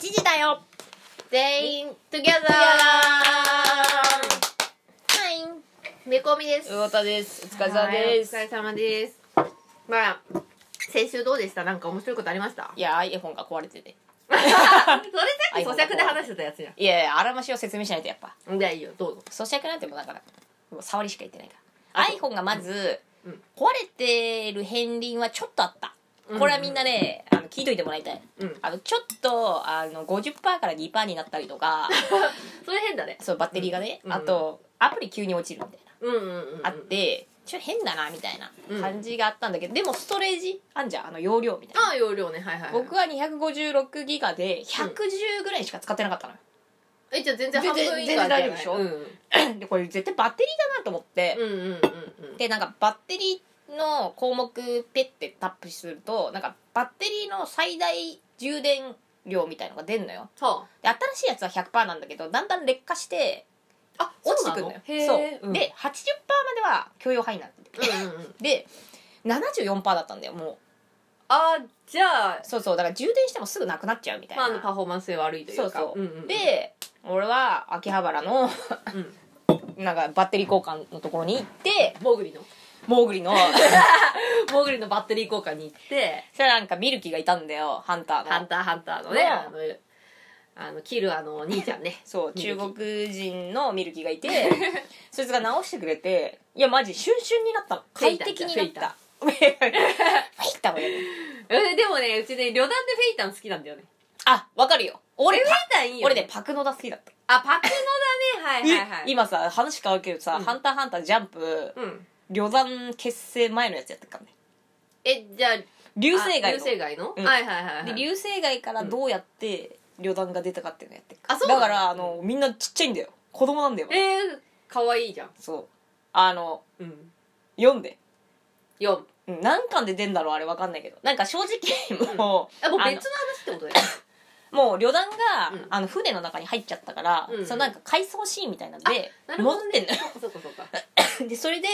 時だよ。全員 together。はい。めこみです。魚田ですお疲れ様です。はいお疲れ様です。まあ先週どうでした？なんか面白いことありました？いや iPhone が壊れてて。それさっき咀嚼で話してたやつじゃいやいやあらましを説明しないとやっぱ。んじゃあいいよ。どうぞ。咀嚼なんてもうだからもう触りしか言ってないから。iPhone がまず、うん。壊れてる片鱗はちょっとあった。うんこれはみんなね、あの聞いといてもらいたい。うん。あのちょっとあの50%から2%になったりとか それ変だね。そうバッテリーがね、うん。あとアプリ急に落ちるみたいなうんうんうんうん。あってちょっと変だなみたいなうん。感じがあったんだけど、でもストレージあんじゃんあの容量みたいな。ああ容量ね。はいはいはい。僕は256ギガで110ぐらいしか使ってなかったのよ、えじゃあ全然半分以下全然大丈夫でしょ。うん。でこれ絶対バッテリーだなと思って、うんうんうんうん。でなんかバッテリーの項目ペッてタップするとなんかバッテリーの最大充電量みたいのが出るのよ。はで新しいやつは100%なんだけどだんだん劣化してああ落ちてくるのよ。そう、で80%までは許容範囲になってて。うんうんうん。で74%だったんだよもあーじゃあうそうそう。だから充電してもすぐなくなっちゃうみたいな、パフォーマンス性悪いというか。そうそう、んんん。で俺は秋葉原のうん。なんかバッテリー交換のところに行ってモーグリの？モーグリの モーグリのバッテリー交換に行ってそれなんかミルキーがいたんだよハンターの。ハンターハンターのね。のあのあのキルアの兄ちゃんね。そう中国人のミルキーがいて そいつが直してくれていやマジシュンシュンになったの。快適になった。フフェイタもやるえでもねうちね旅団でフェイタン好きなんだよね。あわかるよ。俺フェイパタンいいよ俺ねパクノダ好きだった。あパクノだね。はいはいはい今さ話変わるけどさ、うん。ハンターハンタージャンプうん旅団結成前のやつやってるからね。えじゃあ流星街あ流の星街の？うん。はいはいはいはい。で流星街からどうやって旅団が出たかっていうのやってるからあそうなの？だからあのみんなちっちゃいんだよ。子供なんだよ。えーかわいいじゃん。そう。あのうん。読んで。4うん何巻で出んだろうあれわかんないけど。なんか正直もう、あもう別のあ話ってことだよ もう旅団が、うん。あの船の中に入っちゃったから、うん。そのなんか回想シーンみたいなんでなるほど戻ってんのよ。そうかそうか でそれで、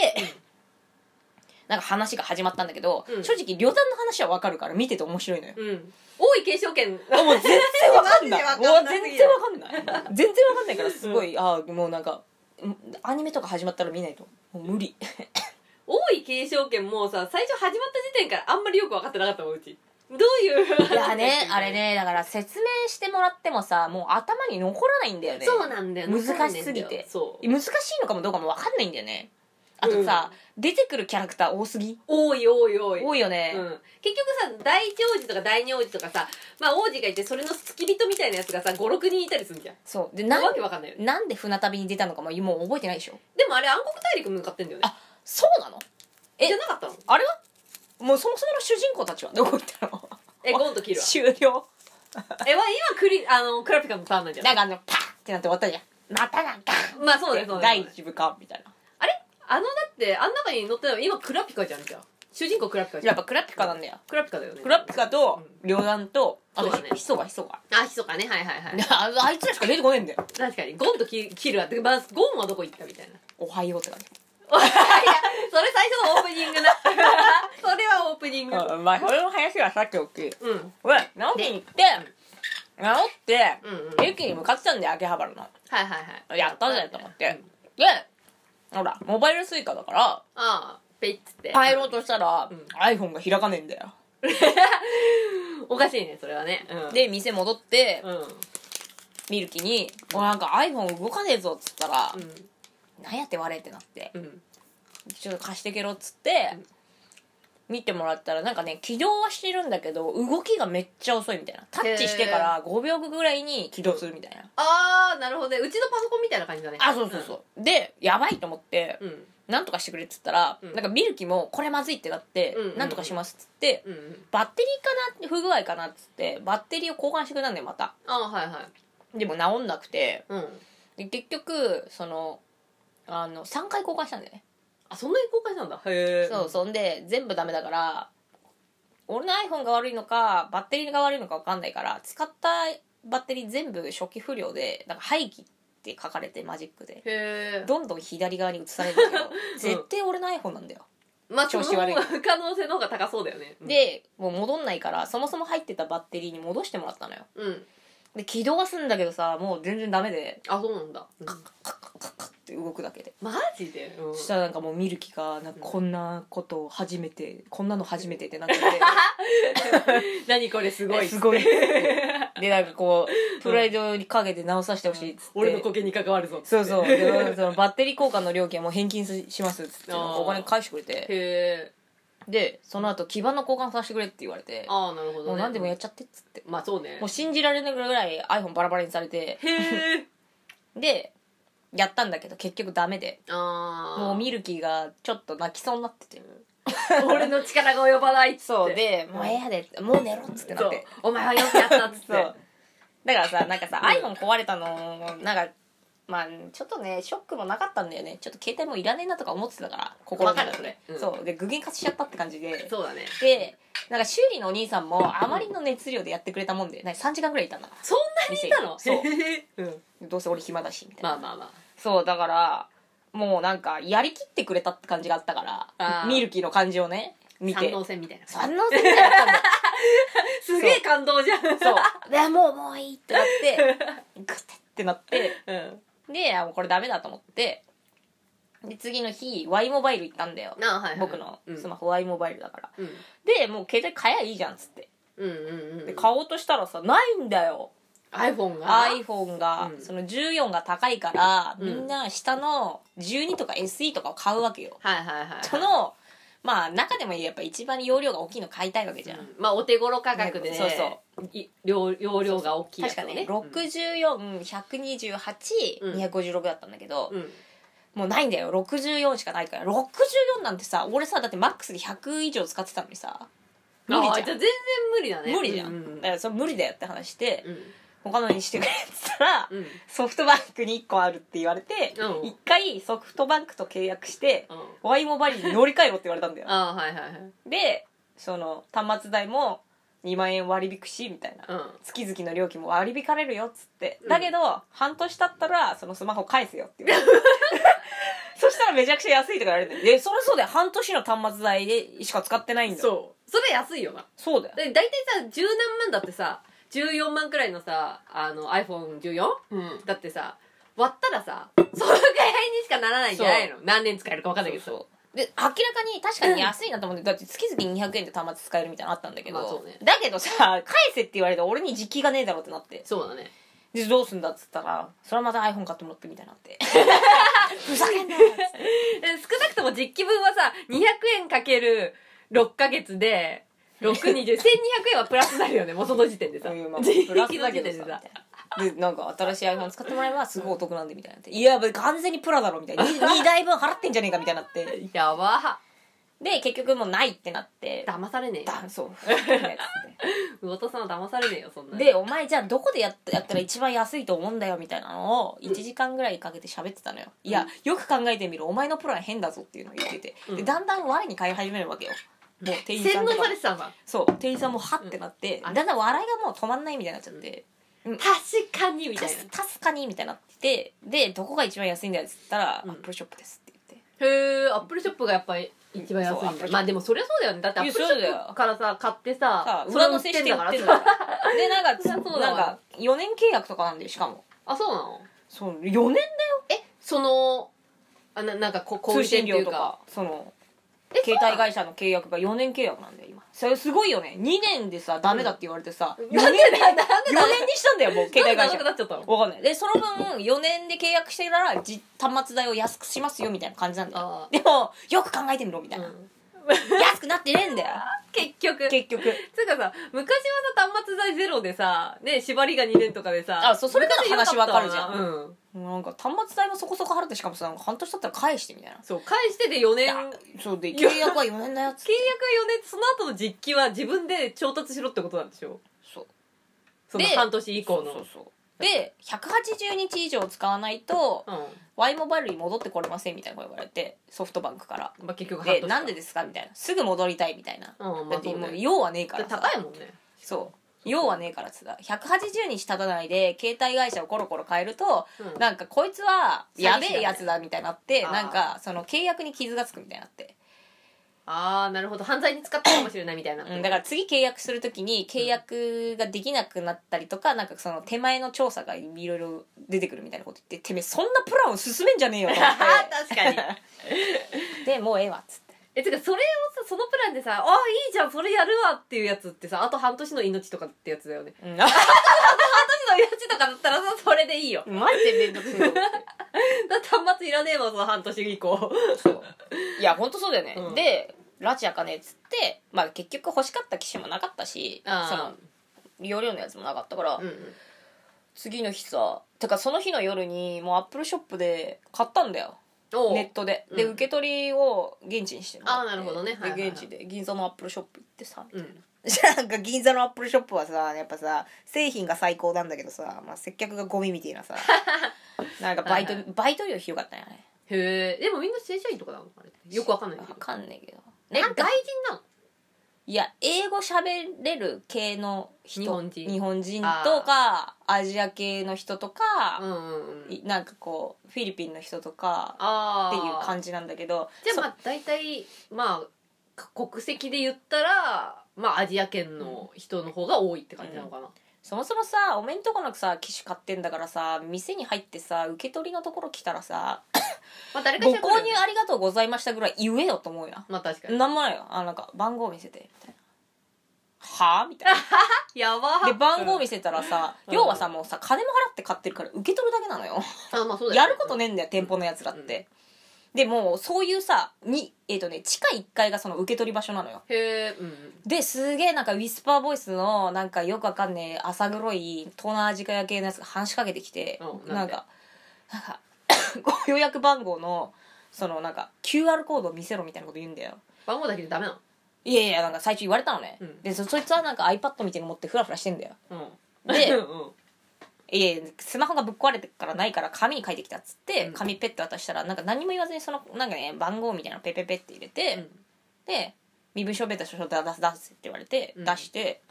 なんか話が始まったんだけど、うん。正直旅団の話はわかるから見てて面白いのよ。うん。多い継承権あもう全然わかんない。マジでわかんなすぎるもう全然わかんない。全然わかんないからすごい、ああもうなんかうんアニメとか始まったら見ないと。もう無理。多い継承権もうさ最初始まった時点からあんまりよく分かってなかったもんうち。どういういやねあれねだから説明してもらってもさもう頭に残らないんだよね。そうなんだよ。難しすぎて。そう。難しいのかもどうかも分かんないんだよねあとさ、出てくるキャラクター多すぎ？多い多い多い。多いよね、うん、結局さ大長子とか大名字とかさ、まあ、王子がいてそれの付き人みたいなやつがさ56人いたりするじゃん。そう。でなんわけわかんないよね。なんで船旅に出たのかももう覚えてないでしょ？でもあれ暗黒大陸向かってんだよね。あそうなの？えじゃなかったの？あれは？もうそもそもの主人公たちはどこ行ったの？えゴンとキルは？終了。えまあ今クリあのクラピカのターンなんじゃなないんかあのパーってなって終わったじゃん。またなんか。まあそうだよそうだよ。第一部かみたいなあのだってあん中に乗ってるの今クラピカじゃんじゃん主人公クラピカじゃん。やっぱクラピカなんだよ。クラピカだよね。クラピカと両団とあとそうだね。ヒソガヒソガあひそかねはいはいはい。あ あいつらしか出てこねえんだよ。確かに。ゴンとキキルはってまあゴンはどこ行ったみたいな。おはようって感じ。いやそれ最初のオープニングな。それはオープニング。あまあそれの話はさっきおきうん。俺直樹に行って直ってうん。うんはい駅に向かってたんだよ秋葉原の。はいはい。やったぜと思って。うん。でほらモバイルスイカだからああペイッつって。帰ろうとしたら、うん。iPhone が開かねえんだよ。おかしいねそれはね。うん。で店戻ってうん。ミルキに「おなんか iPhone 動かねえぞ」っつったらう「なんやって割れ」ってなって。んうん「ちょっと貸してけろ」っつって、うん見てもらったらなんかね起動はしてるんだけど動きがめっちゃ遅いみたいな。タッチしてから5秒ぐらいに起動するみたいな。ああなるほど。ねうちのパソコンみたいな感じだね。あそうそうそう、でやばいと思ってうん。なんとかしてくれっつったら、うん。なんかミルキもこれまずいってなって、うんうんうん。なんとかしますっつってうんうんバッテリーかな不具合かなっつってバッテリーを交換してくれたんだよまた。ああはいはい。でも治んなくてうん。で結局そのあの3回交換したんだよね、あそんなに公開したんだ。へえそうそんで全部ダメだから俺の iPhone が悪いのかバッテリーが悪いのか分かんないから使ったバッテリー全部初期不良でなんか廃棄って書かれてマジックで。どんどん左側に移されるんだけど 絶対俺の iPhone なんだよ。まあ調子悪い。可能性の方が高そうだよね。でもう戻んないからそもそも入ってたバッテリーに戻してもらったのよ。うん。で起動はするんだけどさもう全然ダメで。あそうなんだ、うん。カッカッカッカッって動くだけで、マジで、うん。そしたらなんかもうミルキがなんかこんなことを初めてこんなの初めてってなって。て 何これすごいすごい。でなんかこうプライドにかけて直させてほしいっつって、俺の苔に関わるぞっつって。そうそう。でそのバッテリー交換の料金はもう返金しますっつってお金返してくれて。へえ。でその後基板の交換させてくれって言われて。ああなるほど、ね、もう何でもやっちゃってっつって。まあそうね。もう信じられないぐらい iPhone バラバラにされて。へえ。でやったんだけど結局ダメで。もうミルキーがちょっと泣きそうになってて。俺の力が及ばないっつって。そうで「もうええやで」もう寝ろ」っつってなそうって。お前はよくやったっつって。そう。だからさなんかさ、うん iPhone 壊れたのなんかまあちょっとねショックもなかったんだよね。ちょっと携帯もいらねえなとか思ってたから心の中でれ。うん。そう。で具現化しちゃったって感じで。そうだね。でなんか修理のお兄さんもあまりの熱量でやってくれたもんでなんか3時間ぐらいいたんだ。そんなにいたの？そう。うん。どうせ俺暇だしみたいな、まあまあまあ。そうだからもうなんかやりきってくれたって感じがあったかあらー。ミルキーの感じをね見て。三能線みたいな三能線みたいにな すげえ感動じゃん。そう。でもうもういいってなってグテってなってうんであもうこれダメだと思って。で次の日 Y モバイル行ったんだよ。あはいはい僕のうん。スマホ Y モバイルだから。うん。でもう携帯買えばいいじゃんっつって。うんうんうんで買おうとしたらさないんだよ。iPhone が？iPhone が、うん。その14が高いから、うん。みんな下の12とか SE とかを買うわけよ、はいはいはいはい。そのまあ中でもやっぱ一番容量が大きいの買いたいわけじゃん、うん。まあお手頃価格でねそうそい容容量が大きいやつを確かねうん。64128、256だったんだけど、うん。もうないんだよ。64しかないから。64なんてさ俺さだってマックスで100以上使ってたのにさ。無理じゃん。全然無理だね。無理じゃん、だからそれ無理だよって話して、うん他のにしてくれっつったら、うん。ソフトバンクに1個あるって言われてうん。一、回ソフトバンクと契約してうん。Y モバイルに乗り換えろって言われたんだよ。あーはいはいはい。でその端末代も2万円割引くしみたいな、うん。月々の料金も割り引かれるよっつって、うん。だけど半年経ったらそのスマホ返せよって言われて。そしたらめちゃくちゃ安いとか言われて。でそれそうだよ。半年の端末代でしか使ってないんだ。よそう。それ安いよな。そうだよ。で大体さ十何万だってさ14万くらいのさあの iPhone14 うん。だってさ割ったらさそのぐらいにしかならないんじゃないの？何年使えるか分かんないけどそうそう。で明らかに確かに安いなと思ってだって月々200円で端末使えるみたいなのあったんだけど、まあね。だけどさ返せって言われて俺に実機がねえだろってなって。そうだね。でどうすんだっつったらそれはまた iPhone 買ってもらってみたいになって。ふざけんなよっつっ少なくとも実機分はさ200円かける6ヶ月で6201200円はプラスになるよねもうその時点でさ。そういうまあ実プラ機スだけどさ。でなんか新しい iPhone 使ってもらえばすごいお得なんでみたいになって。いや完全にプラだろみたいな。2, 台分払ってんじゃねえかみたいになって。やば。で結局もうないってなって。騙されねえよ。だそう。魚田さんは騙されねえよそんなでお前じゃあどこでやっやったら一番安いと思うんだよみたいなのを1時間ぐらいかけて喋ってたのよ、いやよく考えてみるお前のプラン変だぞっていうのを言ってて、うん。でだんだん我に返り始めるわけよもう店員さんとか。されてたんだそう店員さんもハッてなって、うん。だんだん笑いがもう止まんないみたいになっちゃって、確かにみたいな。たす確かにみたいになってでどこが一番安いんだよっつったら、うん。アップルショップですって言って。へえアップルショップがやっぱり一番安いんだ。そうアップルショップ。まあでもそりゃそうだよね。だってアップルシそうだよ。ョップからさ買ってささあ上乗せしてやってんだからでなんかそりゃそうだわ。なんか4年契約とかなんだよしかも。あそうなの？そう4年えそのあななんかこ小売通店ってい料とか。そのえ携帯会社の契約が4年契約なんだよ今。それすごいよね。2年でさダメだって言われてさ、うん4年で4なんでだ年にしたんだよもう携帯会社。なっちゃったの？わかんない。でその分4年で契約してたらじ端末代を安くしますよみたいな感じなんだよ。あでもよく考えてみろみたいな、ーうん 安くなってねえんだよ。結局。結局。つうかさ昔はさ端末代ゼロでさね縛りが2年とかでさあそうそれな。ら話わかるじゃん。うん。なんか端末代もそこそこ払ってしかもさ半年経ったら返してみたいな。そう返してで4年。契約そうで契約は4年だよっつ。っては4年。その後の実機は自分で調達しろってことなんでしょ？そう。でその半年以降の。そうそうそうで180日以上使わないとうん。Y モバイルに戻ってこれませんみたいなこと言われてソフトバンクから。まあ結局でなんでですかみたいな。すぐ戻りたいみたいな。うんまだってあそうね。もう用はねえからさ。高いもんね。そう。用はねえからっつった。180日経たないで携帯会社をコロコロ変えるとうん。なんかこいつはやべえやつだみたいになってあー。なんかその契約に傷がつくみたいになってああなるほど。犯罪に使ったかもしれないみたいな、うん、だから次契約するときに契約ができなくなったりとか、なんかその手前の調査がいろいろ出てくるみたいなこと言っててめえそんなプランを進めんじゃねえよと思って。確かに。でもうええわっつって。えてかそれをさそのプランでさ「ああいいじゃんそれやるわ」っていうやつってさあと半年の命とかってやつだよね。うん。半年の命とかだったらさそれでいいよ。マジでめんどくせえよだって端末いらねえもんその半年以降。そう。いや本当そうだよね、うん。でラチあかねえっつって、まあ、結局欲しかった機種もなかったしその容量のやつもなかったから、うんうん。次の日さてかその日の夜にもうアップルショップで買ったんだよ。ネットで。で、うん。受け取りを現地にしてもらって。あーなるほどね。はいはいはい。で現地で銀座のアップルショップ行ってさうん。な。んか銀座のアップルショップはさやっぱさ製品が最高なんだけどさ、まあ、接客がゴミみたいなさ。なんかバイトはいはい。バイト料ひどかったんやね。へえでもみんな正社員とかなのあれよくわかんないけど。わかんないけどえ外人なの？いや英語喋れる系の人。日本人。日本人とかアジア系の人とか、うんうんうん。いなんかこうフィリピンの人とかっていう感じなんだけどそじゃあまあ大体まあか国籍で言ったらまあアジア圏の人の方が多いって感じなのかな、そもそもさおめんとこなくさ機種買ってんだからさ店に入ってさ受け取りのところ来たらさ まあ誰かご購入ありがとうございましたぐらい言えよと思うやまあ確かに。なんもないよあなんか番号見せてみたいな。はあみたいな。やば。で番号見せたらさ、うん。要はさもうさ金も払って買ってるから受け取るだけなのよ。あまあそうだよやることねえんだよ店舗のやつらって、でもうそういうさにえっ、とね地下1階がその受け取り場所なのよ。へえうんうん。ですげえなんかウィスパーボイスのなんかよくわかんねえ浅黒い東南アジア系のやつが話しかけてきてうんなんんかなんか ご予約番号のそのなんか QR コードを見せろみたいなこと言うんだよ。番号だけでダメなの？いやいやなんか最初言われたのね、うん。でそそいつはなんか iPad みたいなの持ってフラフラしてんだよ。うん。でうんいやいやスマホがぶっ壊れてるからないから紙に書いてきたっつってうん。紙ペッて渡したらなんか何も言わずにそのなんかね番号みたいなのペペペって入れて、うん。で身分証明と書出す出すって言われて、うん。出して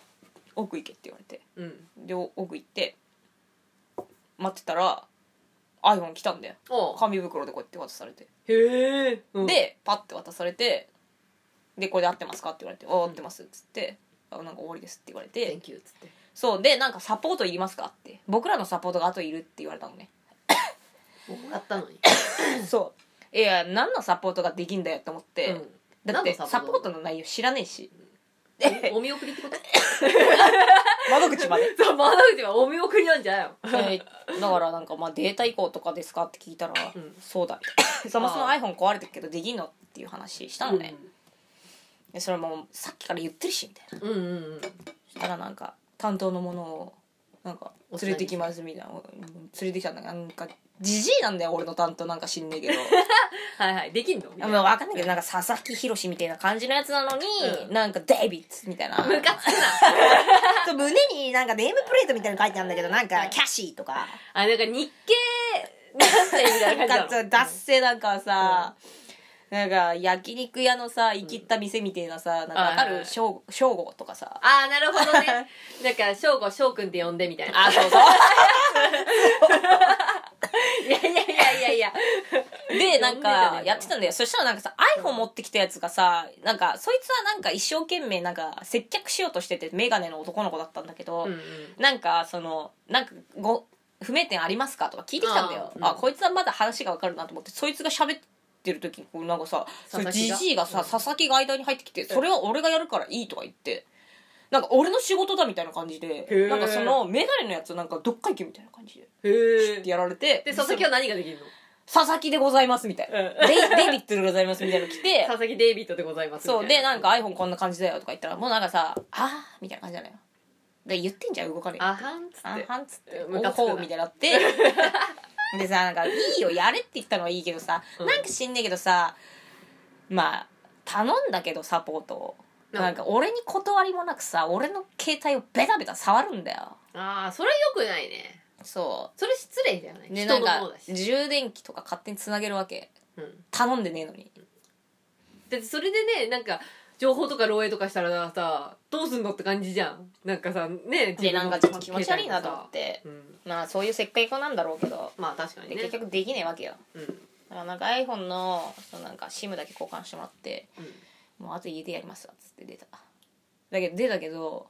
奥行けって言われて。うん。で奥行って待ってたら iPhone 来たんだよ。紙袋でこうやって渡されて、へえ、うん、でパッて渡されてでこれで合ってますかって言われて「あ合ってます」っつって「あなんか終わりです」って言われ「て。Thank you」っつってそうでなんかサポートいりますかって。僕らのサポートが後いるって言われたのね。もう買ったのに。そう。いや何のサポートができんだよって思って、うん。だってサポートの？内容知らねえし。おお見送りってこと？窓口まで。そう窓口はお見送りなんじゃないのえーだからなんかまあデータ移行とかですかって聞いたら、うん。そうだ。そもそもあ iPhone 壊れてるけどできんのっていう話したのね、でそれもうさっきから言ってるしみたいな。うんうんうん。そしたらなんか担当の者をなんか連れてきますみたいなうん連れてきたんだけどなんかじじいなんだよ俺の担当なんか知んねえけど。はいはいできんの？あまあ分かんないけどなんか佐々木宏みたいな感じのやつなのに、うん。なんかデイビッツみたいな。ムカつくな。胸になんかネームプレートみたいなの書いてあるんだけどなんかキャシーとか。あなんか日系男性みたいななんか感じ 脱線なんかさ、なんか焼肉屋のさ生きった店みたいなさ、なんかわかる？はいはいはい正正吾とかさ。ああなるほどね。なんか翔吾翔くんって呼んでみたいな。あそうそう。いやいやいやいやいや。でなんかかやってたんだよ。そしたらなんかさ iPhone 持ってきたやつがさなんかそいつはなんか一生懸命なんか接客しようとしててメガネの男の子だったんだけど、うんうん。なんかそのなんかご不明点ありますか？とか聞いてきたんだよ。あーうん。あこいつはまだ話がわかるなと思ってそいつが喋ってる時にこうなんかさじじいが？さ、うん。佐々木が間に入ってきてそれは俺がやるからいいとか言ってなんか俺の仕事だみたいな感じでー。なんかそのメガネのやつなんかどっか行けみたいな感じでってやられてで佐々木は何ができるの佐々木でございますみたいな、うん。デイビッドでございますみたいなの来て佐々木デイビッドでございますそうでなんか iPhone こんな感じだよとか言ったらもうなんかさ「あー」みたいな感じなの。よで言ってんじゃん動かねえあはんっつあって。はんっつって。おほうみたいになって でさなんか「いいよやれ」って言ったのはいいけどさ、うん。なんか知んねえけどさまあ頼んだけどサポートを、うん。なんか俺に断りもなくさ俺の携帯をベタベタ触るんだよ。ああそれよくないね。そそれ失礼じゃない？うなんかだし、充電器とか勝手につなげるわけ。うん、頼んでねえのに。だってそれでねなんか情報とか漏洩とかしたらさどうすんのって感じじゃん。なんかさねでなんかちょっと気持ち悪いなと思って。うん。まあそういう設計家なんだろうけど。まあ確かにでね。結局できねえわけよ。うん。だからなんか iPhone のそのなんか SIM だけ交換してもらってうん。もうあと家でやりますわっつって出た。だけど出たけど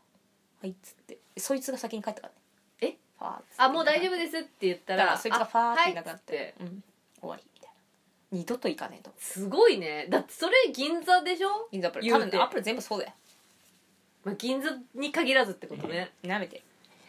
はいっつってそいつが先に帰ったからね。え？ファーっつって。あもう大丈夫ですって言ったららそいつがファーってあいなくなって、はいうん、終わり二度と行かねえと。すごいね。だってそれ銀座でしょ、銀座アップル。言うて。多分ねアップル全部そうだよ。まあ、銀座に限らずってことね。なめて。へ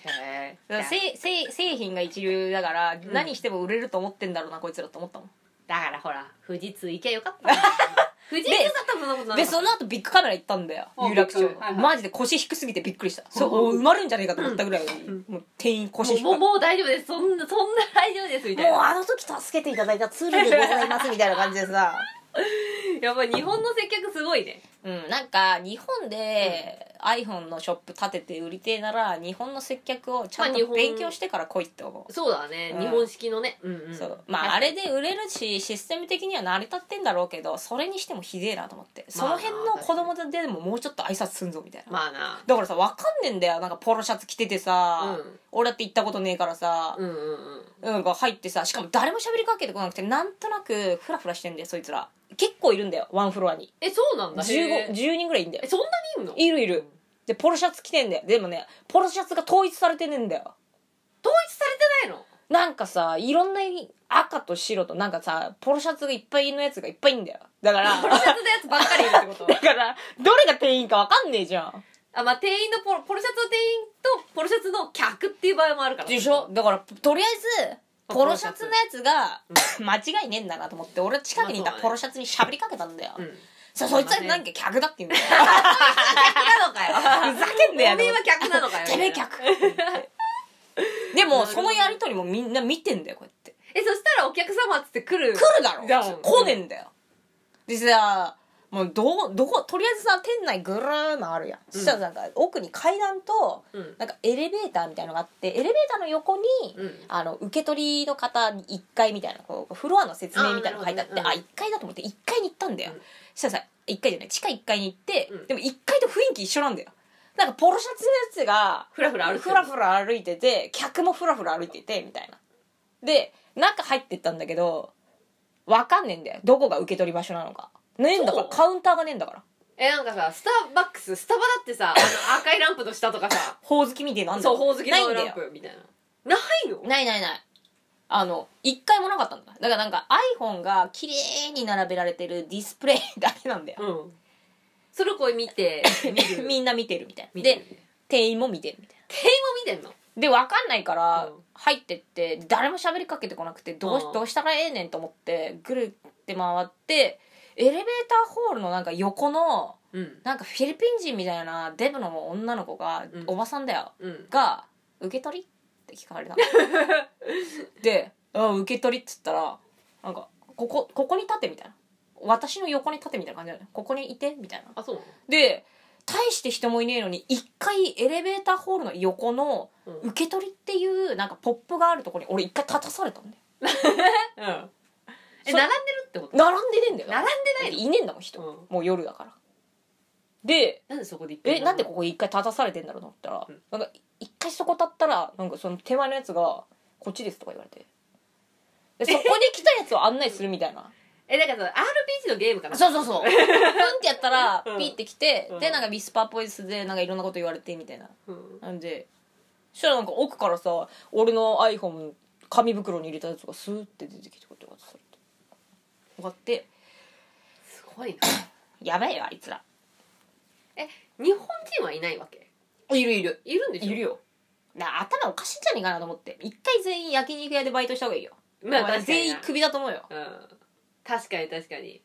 えだから製製製品が一流だから、ん。何しても売れると思ってんだろうなこいつらと思ったもん。だからほら富士通行けばよかった富士通だったらそんなことない。でその後ビッグカメラ行ったんだよあ有楽町。ビッグはいはい。マジで腰低すぎてびっくりした。そううん埋まるんじゃねえかと思ったぐらい、んもう店員腰低くもうもうもう大丈夫です。そんなそんな大丈夫ですみたいな。もうあの時助けていただいたツールでございますみたいな感じでさ やっぱり日本の接客すごいね。うんなんか日本で iPhone のショップ立てて売りてえなら日本の接客をちゃんとまあ日本勉強してから来いって思う、そうだね、うん。日本式のね。うんうん。そう。まああれで売れるしシステム的には成り立ってんだろうけどそれにしてもひでえなと思って。その辺の子供でももうちょっと挨拶すんぞみたいな、まあなだからさ分かんねえんだよ。なんかポロシャツ着ててさ、うん。俺だって行ったことねえからさ、うんうんうん。なんか入ってさしかも誰も喋りかけてこなくてなんとなくフラフラしてんだよそいつら結構いるんだよワンフロアに。えそうなんだ。へ15 10ー人ぐらいいんだよ。えそんなにいんの？いるいる。でポロシャツ着てんだよ。でもねポロシャツが統一されてねえんだよ。統一されてないの？なんかさいろんな赤と白となんかさポロシャツがいっぱいのやつがいっぱいいんだよ。だからポロシャツのやつばっかりいるってこと？だからどれが店員か分かんねえじゃん。あまあ店員のポロポロシャツの店員とポロシャツの客っていう場合もあるから。でしょ？だからとりあえずポロシャツのやつがう間違いねえんだなと思って俺近くにいたポロシャツに喋りかけたんだよ、うん。そそいつは何か客だって言うんだよ。客なのかよ。ふざけんなよ。おめえは客なのかよ。てめえ客。でもそのやりとりもみんな見てんだよこうやって。えそしたらお客様っつって来る？来るだろ。来ねえんだよ。でさもうどうどことりあえずさ店内ぐるーのあるやん、そしたらなんか奥に階段とうん。なんかエレベーターみたいのがあってエレベーターの横に、うん。あの受け取りの方1階みたいなこうフロアの説明みたいなのが書いてあってあ,、あなるほどね。1階だと思って1階に行ったんだよ、うん。そしたらさ1階じゃない地下1階に行って、うん。でも1階と雰囲気一緒なんだよ。なんかポロシャツのやつがふらふら歩いてるふらふら歩いてて客もふらふら歩いててみたいな。で中入ってったんだけどわかんねえんだよ。どこが受け取り場所なのかねえんだからカウンターがねえんだから。えなんかさスターバックススタバだってさあの 赤いランプの下とかさ。ほおずきみてえなんだそうほおずきのランプみたいな。ないの？ないないない。あの一回もなかったんだ。だからなんか iPhone が綺麗に並べられてるディスプレイだけなんだよ。うん。それをこう見て みんな見てるみたいな。で店員も見てるみたいな。店員も見てんの？で分かんないからうん。入ってって誰も喋りかけてこなくてどうどうしたらええねんと思ってぐるって回ってエレベーターホールのなんか横のうん。なんかフィリピン人みたいなデブの女の子が、うん。おばさんだよ。うん。が「受け取り?」って聞かれたの。で「あ受け取り」っつったらなんかここここに立てみたいな。私の横に立てみたいな感じだよね。ここにいて？みたいな。あそうなで大して人もいねえのに一回エレベーターホールの横ののうん。受け取りっていうなんかポップがあるところに俺一回立たされたんだよ。うんえ並んでるってこと？並んでねえんだよ。並んでないの？いねえんだもん人、うん。もう夜だから。でなんでそこでえなんでここ一回立たされてんだろうと思ったら、うん。なんか一回そこ立ったらなんかその手前のやつが「こっちです」とか言われて。でそこに来たやつを案内するみたいな。えだからさ RPG のゲームかな？そうそうそう。プンってやったらうん。ピッて来て、うん。でなんかビスパーポイスでなんかいろんなこと言われてみたいな。うん。なんでそしたらなんか奥からさ俺の iPhone 紙袋に入れたやつがスーって出てきてこうやって渡されて終わって。すごいな。やばいよあいつら。え日本人はいないわけ？いるいる。いるんでしょ？いるよ。な頭おかしいんじゃねえかなと思って。一回全員焼肉屋でバイトした方がいいよ、まあ全員クビだと思うよ。うん。確かに確かに。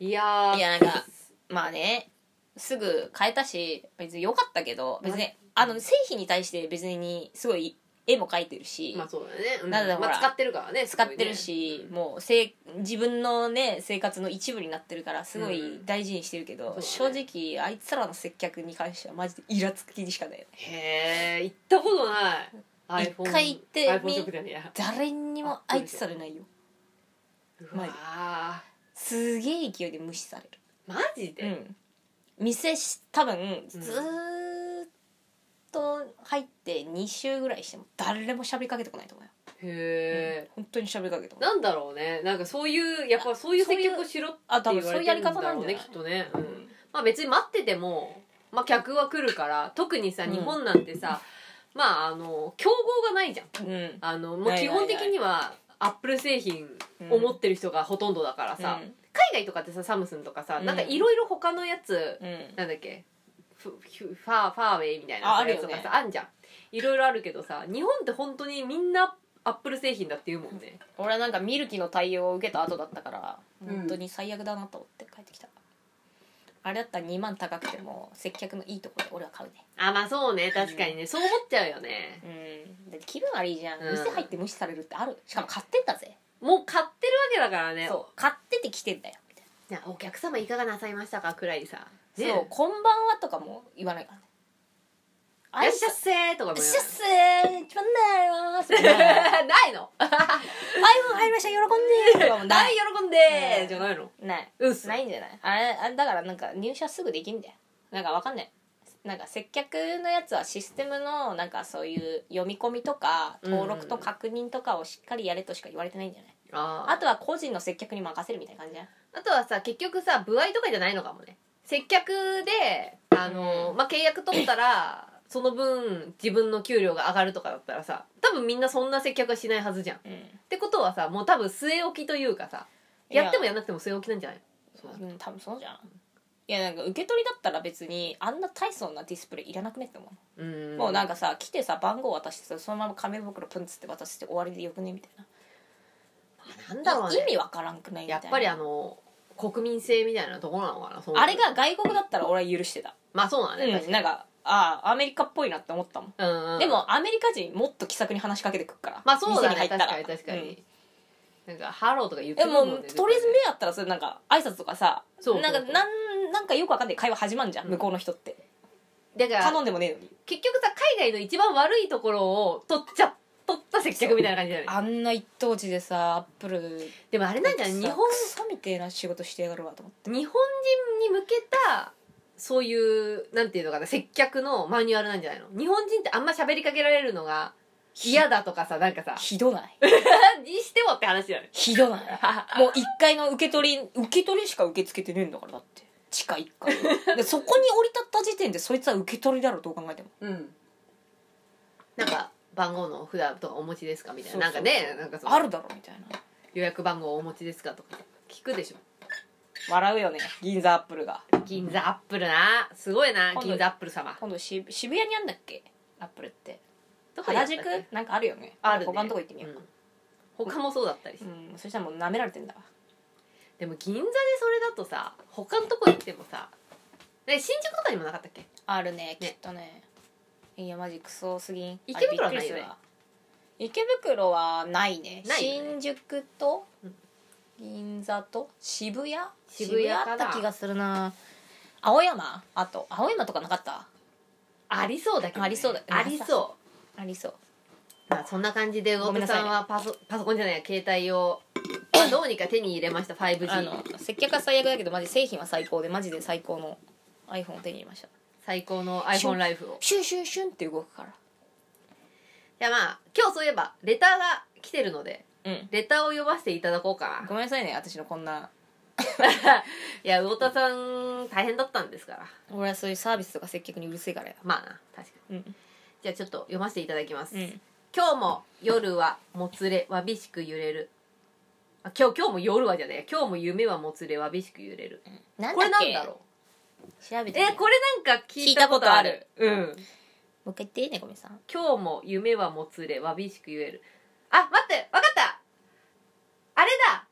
いやー。いやなんかまあねすぐ変えたし別に良かったけど別にあの製品に対して別にすごい絵も描いてるし、まあそうだね、うん。なんだまあ、使ってるからね使ってるし、もうせい自分のね生活の一部になってるからすごい大事にしてるけど、うん正直あいつらの接客に関してはマジでイラつきにしかないよね。へえ行ったことない。一回行ってや。誰にも相手されないよ。うわすげえ勢いで無視される。ーマジで、うん。店し多分ずーっと入って2週ぐらいしても誰も喋りかけてこないと思うよ。へえ、本当に喋りかけたなんだろうね。なんかそういうやっぱそういう接客をしろって言われてるんだろうそういうやり方なんじゃない？ねきっとね、うん。まあ別に待ってても、まあ、客は来るから特にさうん日本なんてさ、まああの競合がないじゃん。うん。あのもうない基本的にはアップル製品を持ってる人がほとんどだからさ、海外とかってさサムスンとかさ、うんなん。かいろいろ他のやつ、うんうん。なんだっけ？フフファーファーウェイみたいなああるよね。やつとかさあんじゃん。いろいろあるけどさ日本って本当にみんなアップル製品だって言うもんね。俺はなんかミルキの対応を受けた後だったからうん。本当に最悪だなと思って帰ってきた、あれだったら2万高くても接客のいいところで俺は買うね。あまあそうね。確かにね、そう思っちゃうよね。うん。だって気分悪いじゃん、うん。店入って無視されるってある。しかも買ってんだぜ、もう買ってるわけだからね。そう。買ってて来てんだよ。みたいいやお客様いかがなさいましたか？くらいさ。な、ねそう「こんばんは」とかも言わないからね。いらっしゃっせーとかも言しゃっせー一番なりますわない ないの iPhone 入りました喜んでーとかもなはい い喜んでーじゃないの？ない。うんすないんじゃない？あれあれだからなんか入社すぐできんだよ。なんかわかんないなんか接客のやつはシステムのなんかそういう読み込みとか登録と確認とかをしっかりやれとしか言われてないんじゃない、ああとは個人の接客に任せるみたいな感じじゃん。あとはさ結局さ部合とかじゃないのかもね接客であの、うん。まあ、契約取ったら その分自分の給料が上がるとかだったらさ多分みんなそんな接客はしないはずじゃん。っうん。てことはさもう多分据え置きというかさや。ってもやんなくても据え置きなんじゃない？のそううん多分そうじゃん。いやなんか受け取りだったら別にあんな大層なディスプレイいらなくねって思う、うん。もうなんかさ来てさ番号渡してさそのまま紙袋プンツって渡して終わりでよくねみたいな。なんだろうね。意味わからんくないみたいな。やっぱりあの国民性みたいなところなのかなそうあれが外国だったら俺は許してた。まあそうだね、確うん、なんかああアメリカっぽいなって思ったもん、うんうん。でもアメリカ人もっと気さくに話しかけてくるから。まあそうだね確かに確かに、なんかハローとか言ってでもくるもんねとりあえず目あったらそれなんか挨拶とかさそうなんかなんなんかよくわかんない会話始まんじゃん、うん向こうの人って。だから頼んでもねえのに。結局さ海外の一番悪いところを取っちゃ取った接客みたいな感じだよね。あんな一等地でさアップルでもあれなんじゃない？日本クソみてえな仕事してやがるわと思って。日本人に向けたそういうなんていうのかな接客のマニュアルなんじゃないの？日本人ってあんま喋りかけられるのが嫌だとかさなんかさ。ひどない？にしてもって話だよね。ひどない？もう1階の受け取り受け取りしか受け付けてねえんだからだって。地下1階でそこに降り立った時点でそいつは受け取りだろうどう考えても。うん。なんか番号の札とかお持ちですかみたいな。なんかねなんかそのあるだろみたいな。予約番号お持ちですかとか聞くでしょ。笑うよね銀座アップルが。銀座アップルな。すごいな今度銀座アップル様。今度渋渋谷にあんだっけ？アップルって。どこにあ原ったっけ？宿？なんかあるよね。あるね。他のとこ行ってみよう、うん。他もそうだったりしてうん。そしたらもう舐められてんだわ。でも銀座でそれだとさ他のとこ行ってもさね新宿とかにもなかったっけ？あるねね。きっとねいやマジクソすぎん。池袋はないよねあれびっくりするわ。池袋はないね。ないよね。新宿とうん銀座と渋谷？渋谷かな。あった気がするな。青山？あと青山とかなかった？ありそうだけど、ね、ありそうだありそありそう。うまあそんな感じで魚田ごめんなさい。ねさんはパソパソコンじゃないや携帯を、まあ、どうにか手に入れました 5G あの接客は最悪だけどマジ製品は最高でマジで最高の iPhone を手に入れました最高の iPhone ライフを。シュンシュンシュンって動くから。じゃあまあ今日そういえばレターが来てるのでうん。レターを読ませていただこうかな。ごめんなさいね私のこんな。いや魚田さん大変だったんですから。俺はそういうサービスとか接客にうるせえからよまあな確かに。うん。じゃあちょっと読ませていただきます、うん。今日も夜はもつれわびしく揺れる。あ今日今日も夜はじゃねえ今日も夢はもつれわびしく揺れる。これなんだっけ？なんだろ調べてえこれなんか聞いたことある。うん。もう一回言ってねごめんさん。今日も夢はもつれわびしく揺れる。あ待ってわかった。あれだ。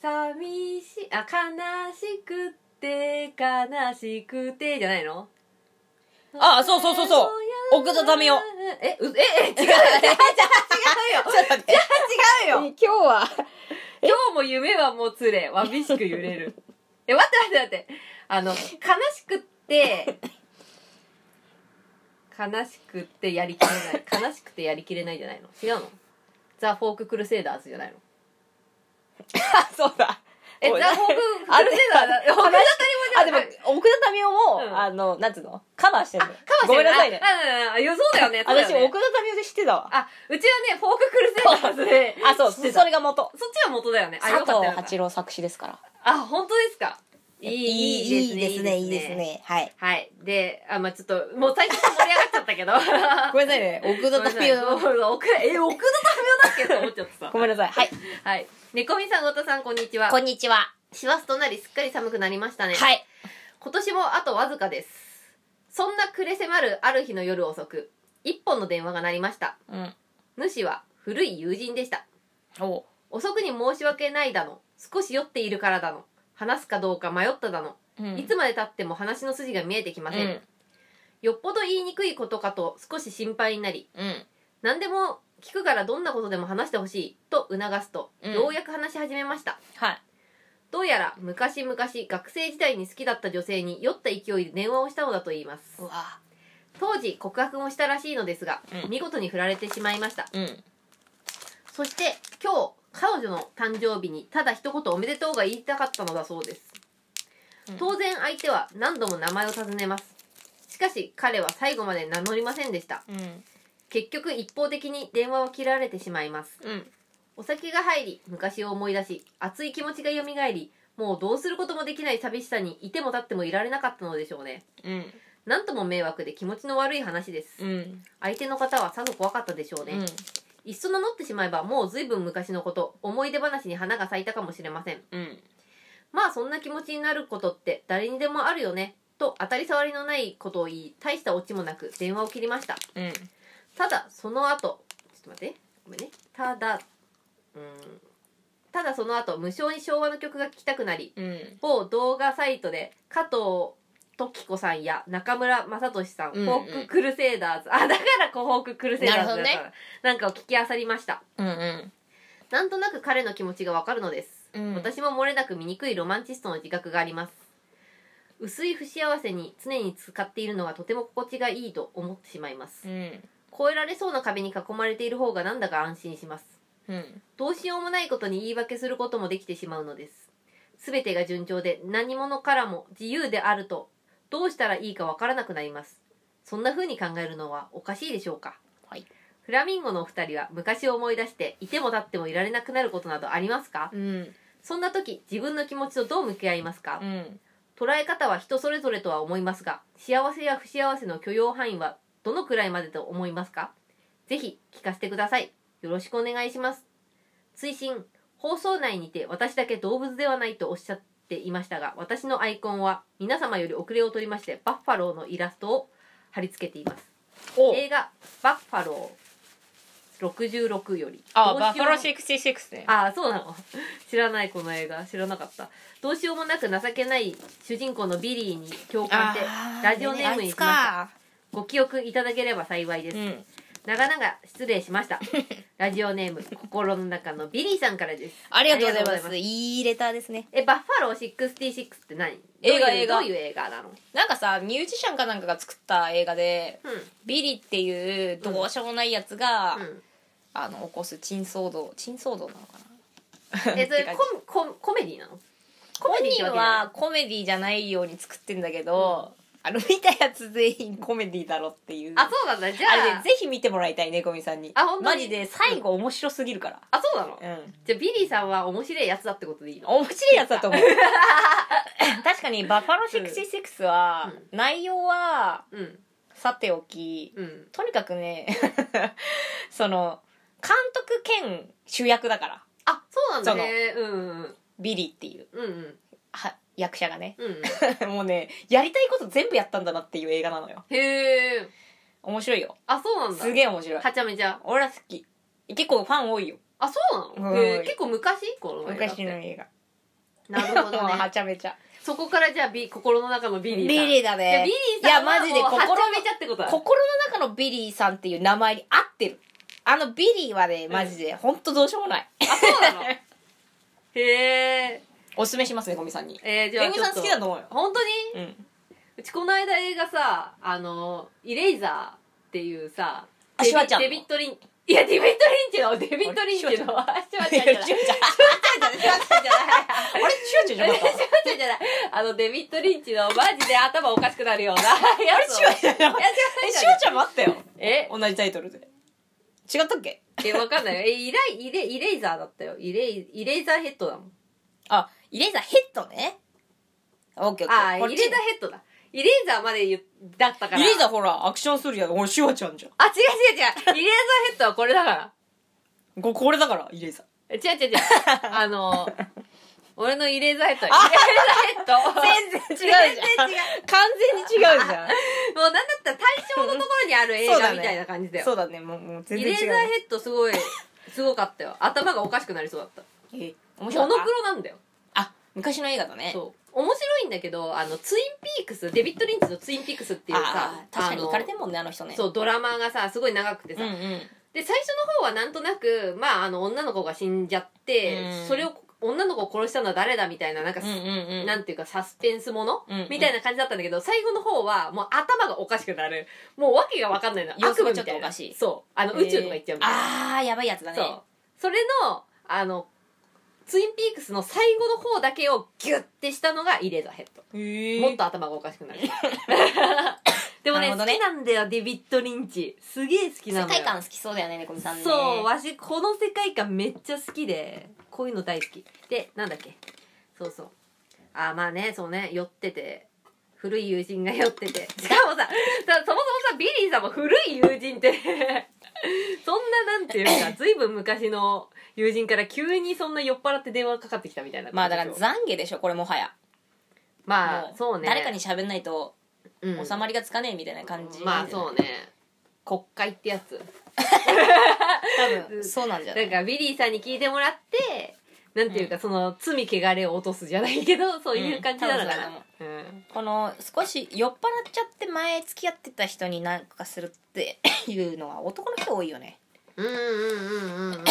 寂しいあ悲しくって悲しくてじゃないの？あそうそうそうそう。奥田民生えうええ 違う。違う 違うよ。違うよ。今日は。今日も夢はもつれわびしく揺れる。え待って待って待ってあの悲しくって悲しくってやりきれない。悲しくてやりきれないじゃないの？違うの？ザ・フォーク・クルセイダーズじゃないの？そうだ。えザ・フォーク・クルセイダーズだ本当にあでも奥田民生も、うん。あのなんつうの？カバーしてるのかもしれごめんなさいね。あそうだよ私ね奥田民生で知ってたわ。あうちはねフォーククルセイダーズであそう。それが元。そっちは元だよね。あ佐藤八郎作詞ですから。あ本当ですか？いいいいですねいいですね。はい。はい。であまあちょっともう最初盛り上がっちゃったけど。ごめんなさいね。奥田民生奥え奥田民生だっけと思っちゃってさごめんなさい。はい。はい。猫みさん太田さんこんにちは。こんにちは。師走となりすっかり寒くなりましたね。はい。今年もあとわずかです。そんな暮れ迫るある日の夜遅く一本の電話が鳴りました。うん。主は古い友人でした。お遅くに申し訳ないだの。少し酔っているからだの話すかどうか迷っただの、うん。いつまでたっても話の筋が見えてきません、うん。よっぽど言いにくいことかと少し心配になりうん。何でも聞くからどんなことでも話してほしいと促すと、うん。ようやく話し始めました。はい。どうやら昔々学生時代に好きだった女性に酔った勢いで電話をしたのだと言います。うわ。当時告白もしたらしいのですが、うん。見事に振られてしまいました。うん。そして今日彼女の誕生日にただ一言おめでとうが言いたかったのだそうです、うん。当然相手は何度も名前を尋ねます。しかし彼は最後まで名乗りませんでした。うん。結局一方的に電話を切られてしまいます。うん。お酒が入り昔を思い出し熱い気持ちが蘇りもうどうすることもできない寂しさにいても立ってもいられなかったのでしょうね。うん。なんとも迷惑で気持ちの悪い話です。うん。相手の方はさぞ怖かったでしょうね、いっそ名乗ってしまえばもう随分昔のこと思い出話に花が咲いたかもしれません。うん。まあそんな気持ちになることって誰にでもあるよねと当たり障りのないことを言い大したオチもなく電話を切りました。うん。ただその後ちょっと待ってごめんね。ただうん。ただその後無性に昭和の曲が聴きたくなりうん。某動画サイトで加藤登紀子さんや中村雅俊さん、うんうん。フォーククルセイダーズ。あだからフォーククルセイダーズだななんかを聞きあさりました。うんうん。なんとなく彼の気持ちがわかるのです、うん。私も漏れなく醜いロマンチストの自覚があります。薄い不幸せに常に使っているのがとても心地がいいと思ってしまいます。うん。越えられそうな壁に囲まれている方がなんだか安心します。うん。どうしようもないことに言い訳することもできてしまうのです。全てが順調で何者からも自由であるとどうしたらいいかわからなくなります。そんな風に考えるのはおかしいでしょうか。はい。フラミンゴのお二人は昔を思い出していても立ってもいられなくなることなどありますか？うん。そんな時自分の気持ちとどう向き合いますか？うん。捉え方は人それぞれとは思いますが幸せや不幸せの許容範囲はどのくらいまでと思いますか？ぜひ聞かせてください。よろしくお願いします。追伸放送内にて私だけ動物ではないとおっしゃっていましたが私のアイコンは皆様より遅れを取りましてバッファローのイラストを貼り付けています。お映画「バッファロー66」より。あバッファロー66ね。ああそうなの。知らないこの映画。知らなかった。どうしようもなく情けない主人公のビリーに共感してラジオネームにしました。ご記憶いただければ幸いです、うん長々失礼しました。ラジオネーム心の中のビリーさんからです。ありがとうございます。いいレターですね。えバッファロー66って何映画どういう映画どういう映画なの？なんかさミュージシャンかなんかが作った映画でうん。ビリーっていうどうしようもないやつが、うん。あの起こす珍騒動珍騒動なのかな？えそれコココメディなの？コ本メディって人はコメディじゃないように作ってんだけど、あの見たやつ全員コメディだろっていう。あそうなんだ。じゃあ。あれねぜひ見てもらいたいめこみさんに。あ本当に？マジで最後面白すぎるから。あそうなの？うん。じゃあビリーさんは面白いやつだってことでいいの？面白いやつだと思う。確かにバッファロー66は、内容はうん。さておきうん。とにかくね その監督兼主役だから。あそうなんだね。うんうん。ビリーっていう。うんうん。は役者がね。うん もうねやりたいこと全部やったんだなっていう映画なのよ。へえ面白いよ。あそうなんだ。すげえ面白い。はちゃめちゃ。俺は好き。結構ファン多いよ。あそうなの、うん。結構昔？この昔の映画。なるほどもう はねちゃめちゃ。そこからじゃあビ心の中のビリービさん。リーだね。いやビリーさんはいやマジで心のはちゃめちゃってことだ。心の中のビリーさんっていう名前に合ってる。あのビリーはねマジで本当どうしようもない。あそうなの？へえおすすめしますねゴミさんに。えー、じゃあゴミさん好きだと思うよ。本当に？うん。うちこの間映画さあのイレイザーっていうさあシュワちゃんの。デビッド・リンいやデビッド・リンチのデビッド・リンチのあシュワちゃん。じゃないシュワちゃんじゃない。シュワちゃんじゃない。あれシュワちゃんじゃなかった？シュワちゃんじゃない。あのデビッド・リンチのマジで頭おかしくなるようなあれシュワちゃんじゃなかったえシュワちゃんもあったよ。え？同じタイトルで。違ったっけ？えわかんない。えイライイレイレイザーだったよ。イレイイレイザーヘッドだもん。あイレーザーヘッドね。オッケーオッケー。こっち。あイレイザーヘッドだ。イレイザーまで言うだったから。イレーザーほらアクションするやん俺シュワちゃんじゃん。あ違う違う違う。イレイザーヘッドはこれだから。ここれだからイレーザー。違う違う違う。あの俺のイレーザーヘッド。イレーザーヘッド。全然違うじゃん。全然違う。完全に違うじゃん。もうなんだったら対象のところにある映そうだね。画みたいな感じだよ。そうだねもうもう全イ然違う。レーザーヘッドすごいすごかったよ。頭がおかしくなりそうだった。え面モノ白かった？クロなんだよ。あ昔の映画だね。そう。面白いんだけどあのツインピークスデビッド・リンチのツインピークスっていうさ確かに行かれてんもんねあの人ね。そうドラマがさすごい長くてさ、うんうん。で最初の方はなんとなくまああの女の子が死んじゃって、うん。それを女の子を殺したのは誰だみたいななんか、うんうんうん。なんていうかサスペンスもの、うんうん。みたいな感じだったんだけど最後の方はもう頭がおかしくなる。もう訳が分かんないの。悪夢みたいな。ちょっとおかしい。そう。あの宇宙とか行っちゃうみたいな、あーやばいやつだね。そう。それのあのツインピークスの最後の方だけをギュッてしたのがイレーザーヘッド。もっと頭がおかしくなる。でもねね。好きなんだよデビッド・リンチ。すげえ好きな世のよ。界観好きそうだよね猫みさんねそうわしこの世界観めっちゃ好きでこういうの大好き。でなんだっけ？そうそう。あまあねそうね酔ってて。古い友人が酔ってて。しかもささそもそもさビリーさんも古い友人って そんななんていうか 随分昔の友人から急にそんな酔っ払って電話かかってきたみたいなまあだから懺悔でしょこれもはや。もまあそうね。誰かに喋んないとうん。収まりがつかねえみたいな感じまあそうね。告解ってやつ。多分そうなんじゃなないんかビリーさんに聞いてもらってなんていうか、その罪汚れを落とすじゃないけどそういう感じなのかな、うん。この少し酔っ払っちゃって前付き合ってた人に何かするっていうのは男の人多いよね。うんうんうんうんうん。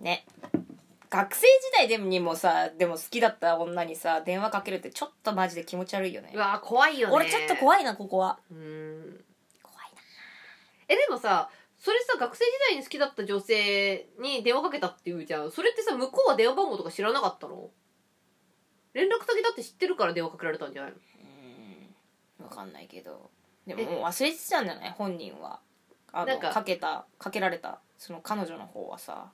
ね。学生時代でもにもさでも好きだった女にさ電話かけるってちょっとマジで気持ち悪いよね。うわ怖いよね。俺ちょっと怖いなここは。うん。怖いえでもさそれさ学生時代に好きだった女性に電話かけたっていうじゃん。それってさ向こうは電話番号とか知らなかったの？連絡先だって知ってるから電話かけられたんじゃないの？うん。分かんないけど。でももう忘れてたんじゃない？本人は。あのなんか。かけたかけられた。その彼女の方はさ。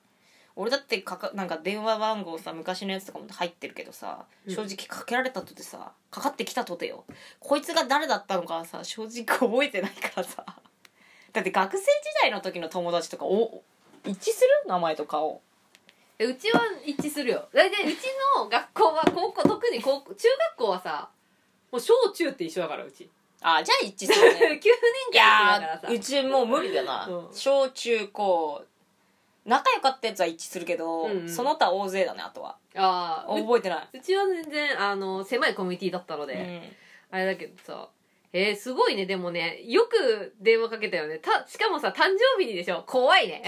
俺だってかかなんか電話番号さ昔のやつとかも入ってるけどさうん。正直かけられたとてさかかってきたとてよ。こいつが誰だったのかはさ正直覚えてないからさだって学生時代の時の友達とかお一致する名前と顔えうちは一致するよ。大体うちの学校は高校特に高校中学校はさもう小中って一緒だからうち。あじゃあ一致する9ね年い間だからさ。うちもう無理だな、うん。小中高仲良かったやつは一致するけど、うんうん。その他大勢だねあとは。ああう覚えてなうちは全然あの狭いコミュニティだったのい、で、あれだけどさえー、すごいねでもねよく電話かけたよね。たしかもさ誕生日にでしょ？怖いね。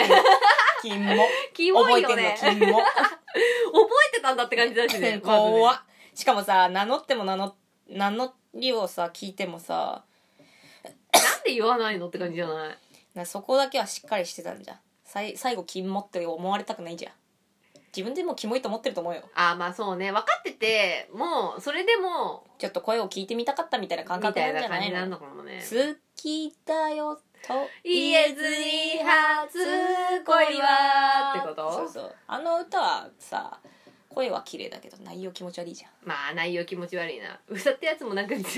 金も。キモ覚えてんの金も。覚えてたんだって感じだしね 怖っ。しかもさ名乗っても名乗名乗りをさ聞いてもさなんで言わないのって感じじゃない？なそこだけはしっかりしてたんじゃん。さい最後金もって思われたくないじゃん自分でもキモいと思ってると思うよ。あーまあそうね。分かっててもうそれでもちょっと声を聞いてみたかったみたいな感み覚たな感じないんじゃないのなのかもね。好きだよと言えずに初恋はってこと？そうそう。あの歌はさ声は綺麗だけど内容気持ち悪いじゃん。まあ内容気持ち悪いな。歌ってやつもなんかなんか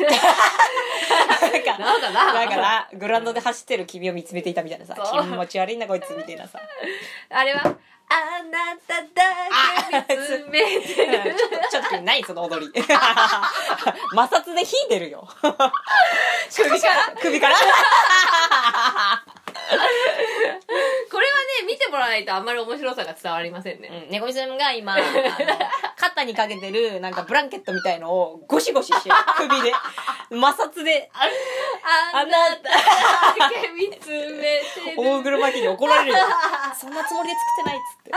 なんかな。だからグラウンドで走ってる君を見つめていたみたいなさそう。気持ち悪いなこいつみたいなさ。あれはあなただけ見つめて ちょるっとちょっと何その踊り。摩擦で火出るよ。首から。首から見てもらわないとあんまり面白さが伝わりませんね、うん猫みさんが今あの 肩にかけてるなんかブランケットみたいのをゴシゴシしてる。首で。摩擦で。あなただけ見つめてる。大車機に怒られるよ。そんなつもりで作ってないっつって。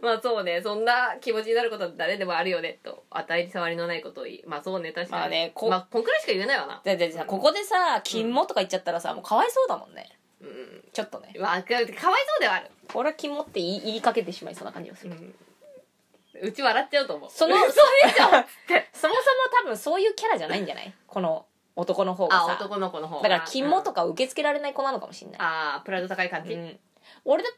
まあそうねそんな気持ちになることは誰でもあるよねと。当たり障りのないことを言い。まあそうね確かに。まあねこまあこんくらいしか言えないわな。ででさここでさ「金も」とか言っちゃったらさもうかわいそうだもんねうんちょっとね。わかかわいそうではある、俺はキモって言い言いかけてしまいそうな感じがする、うん、うち笑っちゃうと思う。その 嘘でしょ。って。そもそも多分そういうキャラじゃないんじゃない？この男の方がさ。あ男の子の方が。だからキモとか、か受け付けられない子なのかもしれない、ああプライド高い感じ、うん、俺だ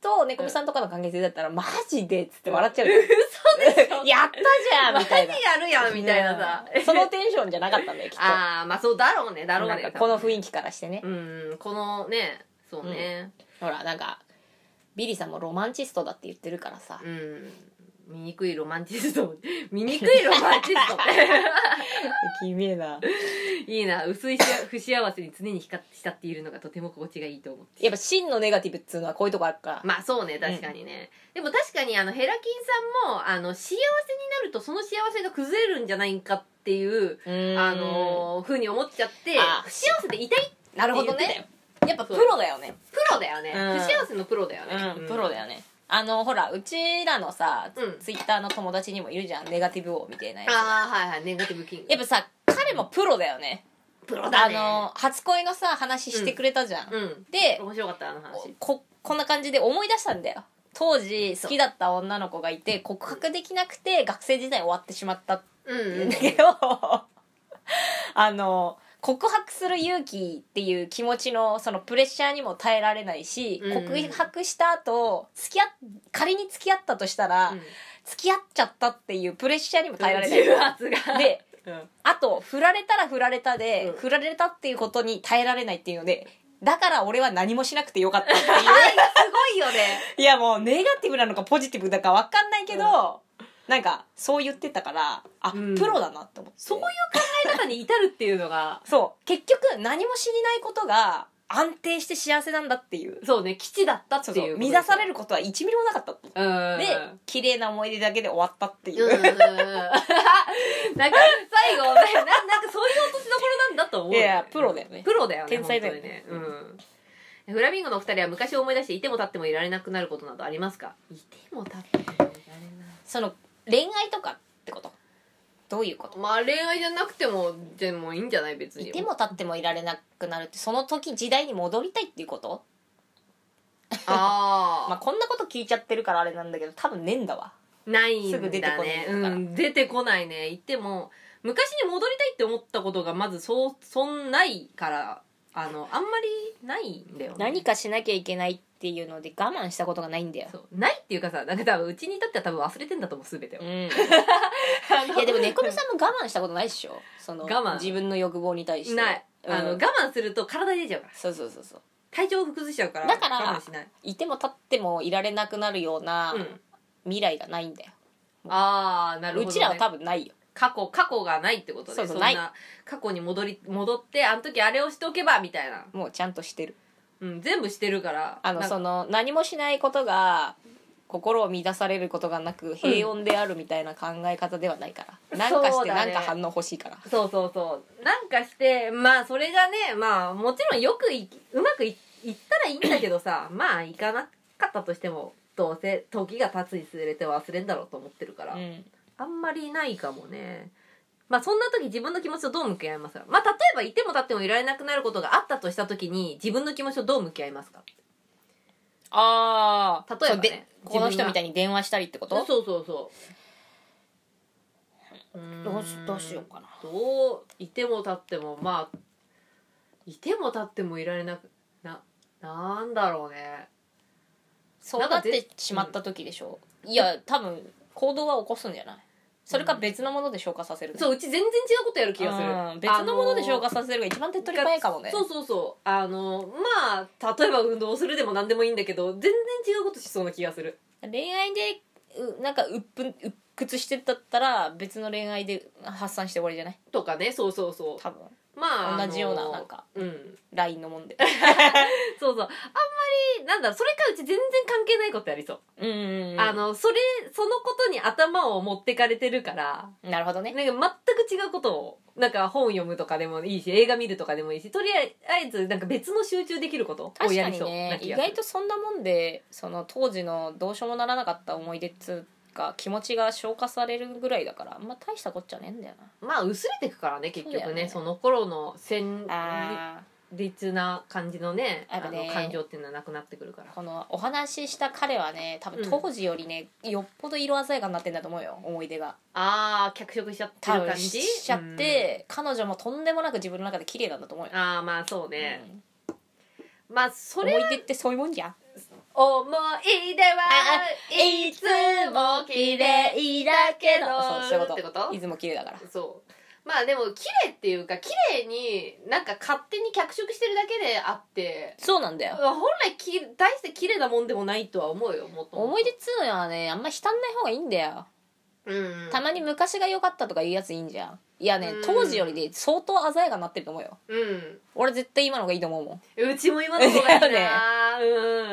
と猫みさんとかの関係性だったら、マジでっつって笑っちゃうよ、嘘でしょ。やったじゃんみたいな。マジやるやんみたいなさ、うん。そのテンションじゃなかったんだよきっと。ああまあそうだろうねだろうねこの雰囲囲気からしてね、うんこのねそうね。ほらなんかビリーさんもロマンチストだって言ってるからさ。うん、醜いロマンチスト。醜いロマンチストって。きめえな。いいな。薄いし不幸せに常に浸っているのがとても心地がいいと思って。やっぱ真のネガティブっつうのはこういうとこあるから、まあそうね確かにね、でも確かにあのヘラキンさんもあの幸せになるとその幸せが崩れるんじゃないかっていうあのふうに思っちゃってあ不幸せでいたいってなるほど言ってたよ。ね。やっぱプロだよね。プロだよね、うん。不幸せのプロだよね、うん、プロだよねあのほらうちらのさ、うん。ツイッターの友達にもいるじゃん。ネガティブ王みたいなやつ。ああはいはい。ネガティブキング。やっぱさ彼もプロだよね。プロだね。あの初恋のさ話してくれたじゃん、うん。で面白かったあの話。ここんな感じで思い出したんだよ。当時好きだった女の子がいて告白できなくて学生時代終わってしまったってうん言うんだけど、あの告白する勇気っていう気持ちのそのプレッシャーにも耐えられないし、うん。告白した後付き合っ仮に付き合ったとしたら、うん。付き合っちゃったっていうプレッシャーにも耐えられない、重圧が。でうん。あと振られたら振られたで、うん。振られたっていうことに耐えられないっていうのでだから俺は何もしなくてよかったっていう。すごいよね。いやもうネガティブなのかポジティブだか分かんないけど、なんかそう言ってたからあ、うん。プロだなって思って。そういう考え方に至るっていうのがそう。結局何も知りないことが安定して幸せなんだっていう。そうね基地だったってそういうそう。乱されるることは1ミリもなかったで綺麗な思い出だけで終わったっていう、うんうんうん。なんか最後ねななんかそういう落としどころなんだと思ういやプロだよね。プロだよね天才だよ本当にね。うん。フラミンゴのお二人は昔を思い出していても立ってもいられなくなることなどありますか？いても立ってもいられない。その恋愛とかってこと？どういうこと？まあ恋愛じゃなくてもでもいいんじゃない別に。いても立ってもいられなくなるってその時時代に戻りたいっていうこと？ああ、まあこんなこと聞いちゃってるからあれなんだけど多分ねえんだわ。ないんだね。すぐ出てこないうん、出てこないね。言っても昔に戻りたいって思ったことがまずそうそんないからあのあんまりないんだよね。何かしなきゃいけないっていうので我慢したことがないんだよ。そう。ないっていうかさなんか多分うちに至っては多分忘れてんだと思う全てを、うん。いやでも猫みさんも我慢したことないっしょ？その我慢。自分の欲望に対して。ない、うん。あの我慢すると体に出ちゃうから。そうそうそうそう。体調を崩しちゃうからだから我慢しない、いても立ってもいられなくなるようなうん、未来がないんだよ、ああなるほど、ね、うちらは多分ないよ。過去過去がないってことで。そうそう過去に戻り戻ってあの時あれをしておけばみたいな、もうちゃんとしてるうん、全部してるからあのなんか。その何もしないことが心を乱されることがなく平穏であるみたいな考え方ではないから、なんかしてそうだねなんか反応欲しいから。そうそうそう。なんかしてまあそれがねまあもちろんよくいうまくいいったらいいんだけどさ まあいかなかったとしてもどうせ時が経つにつれて忘れんだろうと思ってるから、うん。あんまりないかもねまあそんな時自分の気持ちとどう向き合いますか？まあ例えばいても立ってもいられなくなることがあったとした時に自分の気持ちとどう向き合いますか？ああ例えばねでこの人みたいに電話したりってこと？そうそうそうどうしどうしようかな。どういても立ってもまあいても立ってもいられなくななんだろうね。そうなってしまった時でしょ、いや多分行動は起こすんじゃない？それか別のもので消化させる、そううち全然違うことやる気がする、うん。別のもので消化させるが一番手っ取り早いかもね。そうそうそう。あのまあ例えば運動するでも何でもいいんだけど全然違うことしそうな気がする。恋愛でうなんかうっぷんうっ屈してたったら別の恋愛で発散して終わりじゃない？とかね。そうそうそう。多分まあ同じようななんかうん。LINE のもんで。そうそう。あんまりなんだそれかうち全然関係ないことやりそう、うんあのそれそのことに頭を持ってかれてるから。なるほどね。なんか全く違うことをなんか本読むとかでもいいし映画見るとかでもいいしとりあえずなんか別の集中できることを確やりそうかにね意外とそんなもんでその当時のどうしようもならなかった思い出っつうか気持ちが消化されるぐらいだからあんま大したこっちゃねえんだよまあ薄れてくからね結局ね。そね。その頃の戦なあ烈な感じのねあの感情っていうのはなくなってくるから。このお話しした彼はね多分うん。当時よりね、よっぽど色鮮やかになってんだと思うよ思い出が。ああ脚色しちゃって多分る感じ？しちゃって、彼女もとんでもなく自分の中で綺麗なんだと思うよ、うんああまあそうね、うん。まあそれ思い出ってそういうもんじゃん思い出はいつも綺麗だけど。そうそういうこと。ってこと？いつも綺麗だから。そう。まあでも綺麗っていうか綺麗になんか勝手に脚色してるだけであって。そうなんだよ。本来き大して綺麗なもんでもないとは思うよもっと思い出っつうのはねあんま浸んない方がいいんだよ。うん。たまに昔が良かったとか言うやついいんじゃん。いやねうん。当時よりね相当鮮やかになってると思うよ。うん。俺絶対今の方がいいと思うもん。うちも今の方がいい だな、う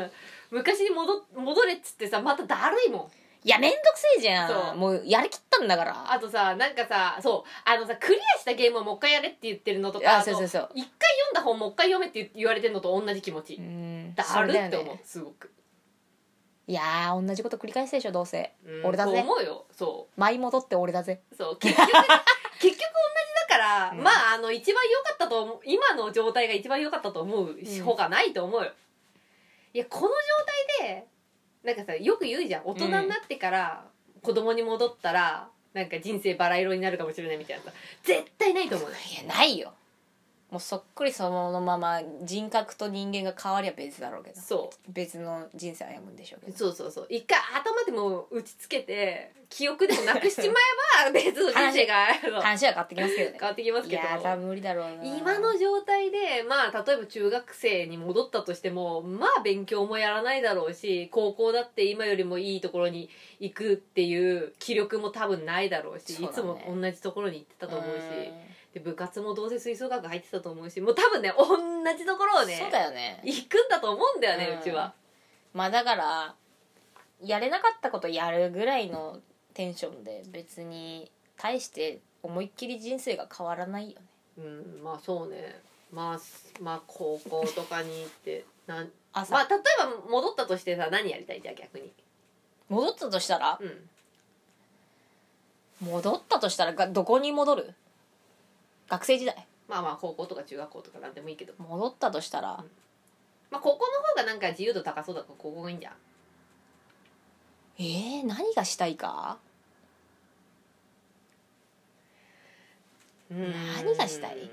ん昔に戻戻れっつってさまただるいもん。いやめんどくせえじゃそう。んもうやりきったんだから。あとさなんかさそう。あのさクリアしたゲームをもう一回やれって言ってるのとかああとそうそう。そう一回読んだ本もう一回読めって言われてるのと同じ気持ち、うん。だるって思うね。すごく、いやー同じこと繰り返すでしょどうせ。うん。俺だぜ。そう思うよ。そ舞い戻って俺だぜ。うそう。結局 結局同じだから、うん。まああの一番良かったと思う今の状態が一番良かったと思うしうん。ほかないと思うよいやこの状態でなんかさよく言うじゃん。大人になってから子供に戻ったらなんか人生バラ色になるかもしれないみたいなさ。絶対ないと思ういやないよ。もうそっくりそのまま人格と人間が変わりゃ別だろうけど。そう。別の人生歩むんでしょうけど。そうそうそう。一回頭でも打ちつけて記憶でもなくしちまえば別の人生が変わ話は変わってきますけどね。ってきますいけど。やー多分無理だろうな。今の状態でまあ例えば中学生に戻ったとしてもまあ勉強もやらないだろうし高校だって今よりもいいところに行くっていう気力も多分ないだろうしね。いつも同じところに行ってたと思うし。うんで部活もどうせ吹奏楽入ってたと思うしもう多分ね同じところをねそうだよね。行くんだと思うんだよね、ううんちは。まあだからやれなかったことやるぐらいのテンションで別に対して思いっきり人生が変わらないよね。うんまあそうね。まあまあ高校とかに行ってなん朝、まあ例えば戻ったとしてさ何やりたいじゃあ逆に。戻ったとしたら？うん。戻ったとしたらがどこに戻る？学生時代。まあまあ高校とか中学校とかなんでもいいけど。戻ったとしたら。まあ高校の方がなんか自由度高そうだから高校がいいんじゃん。えー、何がしたいか？何がしたい？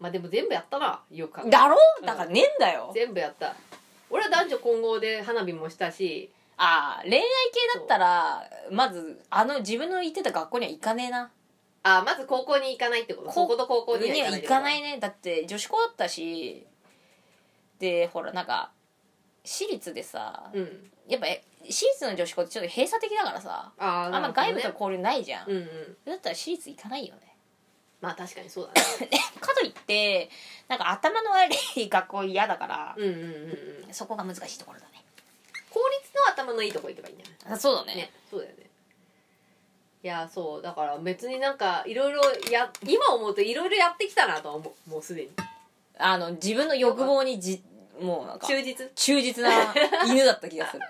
まあでも全部やったなよく考えだろ？だからねえんだよ。全部やった。俺は男女混合で花火もしたし。ああ恋愛系だったらまずあの自分の行ってた学校には行かねえなあまず高校に行かないってこと？こそこと高校には行かない行かないね。だって女子校だったしでほらなんか私立でさうん。やっぱえ私立の女子校ってちょっと閉鎖的だからさあああんま外部と交流ないじゃん、うんうん。だったら私立行かないよね。まあ確かにそうだね かといってなんか頭の悪い学校嫌だからうんうんうんうん。そこが難しいところだね。公立の頭のいいとこ行けばいいんじゃない？あそうだね。ねそうだよねいやそうだから別になんかいろいろや今思うといろいろやってきたなとは思う。もうすでに。あの自分の欲望にじもうなんか忠実？忠実な 犬だった気がする。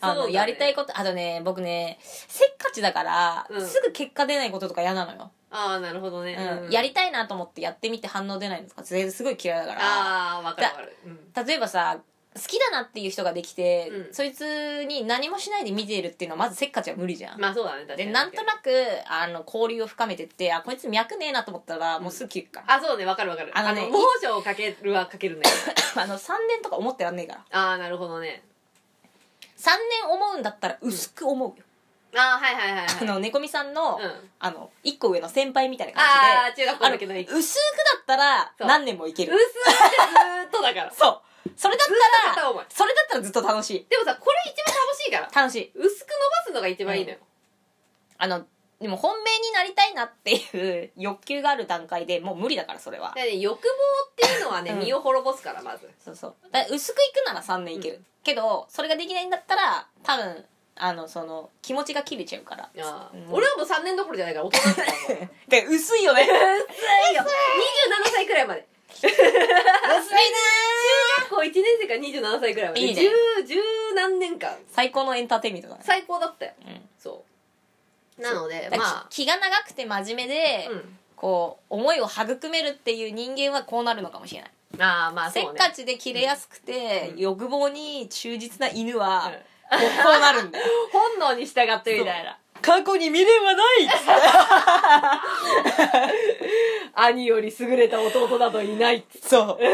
あの、ねやりたいことあとね僕ねせっかちだから、うん。すぐ結果出ないこととか嫌なのよ、ああなるほどね、うん。やりたいなと思ってやってみて反応出ないのとかすごい嫌いだから。ああわかるわかる、うん、例えばさ好きだなっていう人ができて、うん。そいつに何もしないで見てるっていうのはまずせっかちは無理じゃん、まあそうだね。確かでになんとなくあの交流を深めてってあこいつ脈ねえなと思ったらもうすぐ切るか。ら、あそうねわかるわかる。あのね猛暑をかけるはかけるね。あの3年とか思ってらんねえから。ああなるほどね。3年思うんだったら薄く思うよ、ああはいはいはいはい。あの猫みさんの、うん。あの1個上の先輩みたいなあ感じであ中学校だけど薄薄くだったら何年もいける。くずーっとだから。そうそれだずったらそれだったらずっと楽しい。でもさこれ一番楽しいから。楽しい。薄く伸ばすのが一番いいのよ、あのでも本命になりたいなっていう欲求がある段階でもう無理だからそれは。ね欲望っていうのはね、うん。身を滅ぼすからまず。そうそう。薄くいくなら3年いける、うん。けどそれができないんだったら多分あのその気持ちが切れちゃうから。うん。俺はもう3年どころじゃないから大人だから。で薄いよね。薄いいよ27歳くらいまで 中学校1年生から27歳くらいまで。いいね。10 10何年間。最高のエンターテインメントだね。最高だったよ。うん。そう。なのでだからまあ。き気が長くて真面目で、うん。こう思いを育めるっていう人間はこうなるのかもしれない、ああまあせそうね。っかちで切れやすくて、うん。欲望に忠実な犬は、うん こうなるんだ。よ本能に従ってみたいな。過去に未練はない兄より優れた弟などいないって。そう。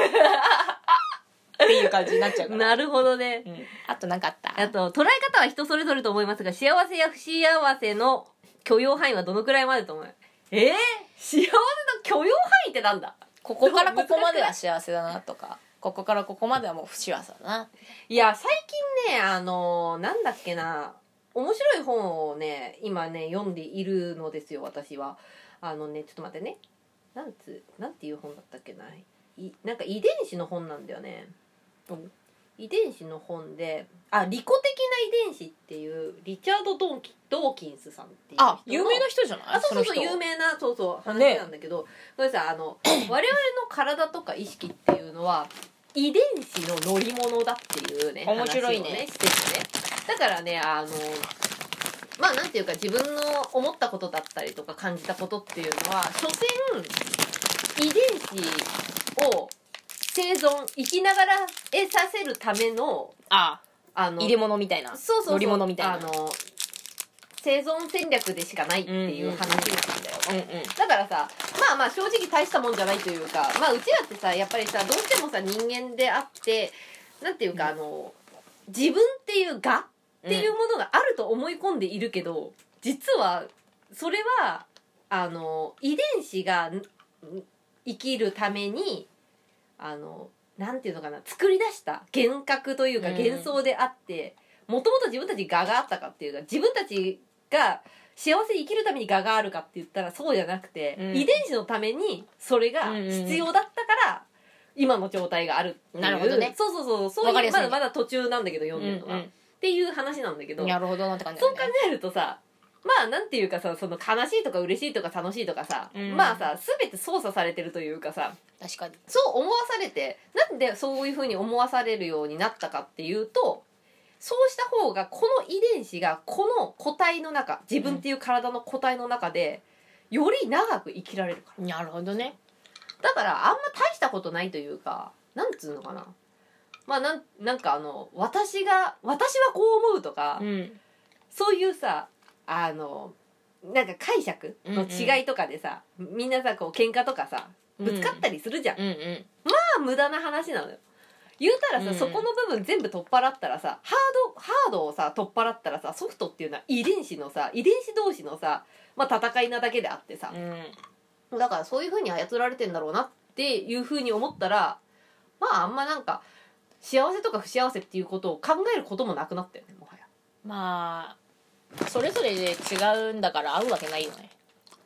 っていう感じになっちゃうから、なるほどね。うん、あと何かあった。あと捉え方は人それぞれと思いますが幸せや不幸せの許容範囲はどのくらいまでと思う？えー、幸せの許容範囲ってなんだ？ここからここまでは幸せだなとかここからここまではもう不幸せだな。いや最近ねあのなんだっけな面白い本をね今ね読んでいるのですよ私は。あのねちょっと待ってね。なんつなんていう本だったっけな。いなんか遺伝子の本なんだよね。うん。遺伝子の本であ利己的な遺伝子っていうリチャード・ドーキドーキンスさんっていうあ有名な人じゃない？あそうそうそう有名なそうそう話ねなんだけど、これさあの 我々の体とか意識っていうのは遺伝子の乗り物だっていうね面白いね。話をしててね。だからねあのまあなんていうか自分の思ったことだったりとか感じたことっていうのは所詮遺伝子を生存生きながら得させるためのああの入れ物みたいな？そうそうそう。乗り物みたいな？あの生存戦略でしかないっていう話なんだよ、うんうん。だからさまあまあ正直大したもんじゃないというかまあうちらってさやっぱりさどうしてもさ人間であってなんていうか、あの自分っていう我っていうものがあると思い込んでいるけど、実はそれはあの遺伝子がん生きるためにあのなんていうのかな作り出した幻覚というかうん。幻想であってもともと自分たちに我があったかっていうか自分たちが幸せに生きるために我があるかって言ったらそうじゃなくて、うん。遺伝子のためにそれが必要だったから、今の状態があるっていう。なるほどね。そうそうそう。そういうまだまだ途中なんだけど読んでるのは、うんっていう話なんだけど、なるほどなって感じそう考えるとさまあなんていうかさその悲しいとか嬉しいとか楽しいとかさ、うん。まあさ全て操作されてるというかさ確かに。そう思わされてなんでそういうふうに思わされるようになったかっていうとそうした方がこの遺伝子がこの個体の中自分っていう体の個体の中でより長く生きられるから。なるほどね。だからあんま大したことないというかなんつうのかな。まあなんなんかあの私が私はこう思うとか、うん。そういうさあのなんか解釈の違いとかでさ、みんなさこう喧嘩とかさぶつかったりするじゃん、うんうん。まあ無駄な話なのよ。言うたらさ、うん。そこの部分全部取っ払ったらさハードハードをさ取っ払ったらさソフトっていうのは遺伝子のさ遺伝子同士のさ、まあ、戦いなだけであってさ。う、ん。だからそういう風に操られてんだろうなっていう風に思ったらまああんまなんか幸せとか不幸せっていうことを考えることもなくなったよねもはや。まあそれぞれで違うんだから合うわけないよね。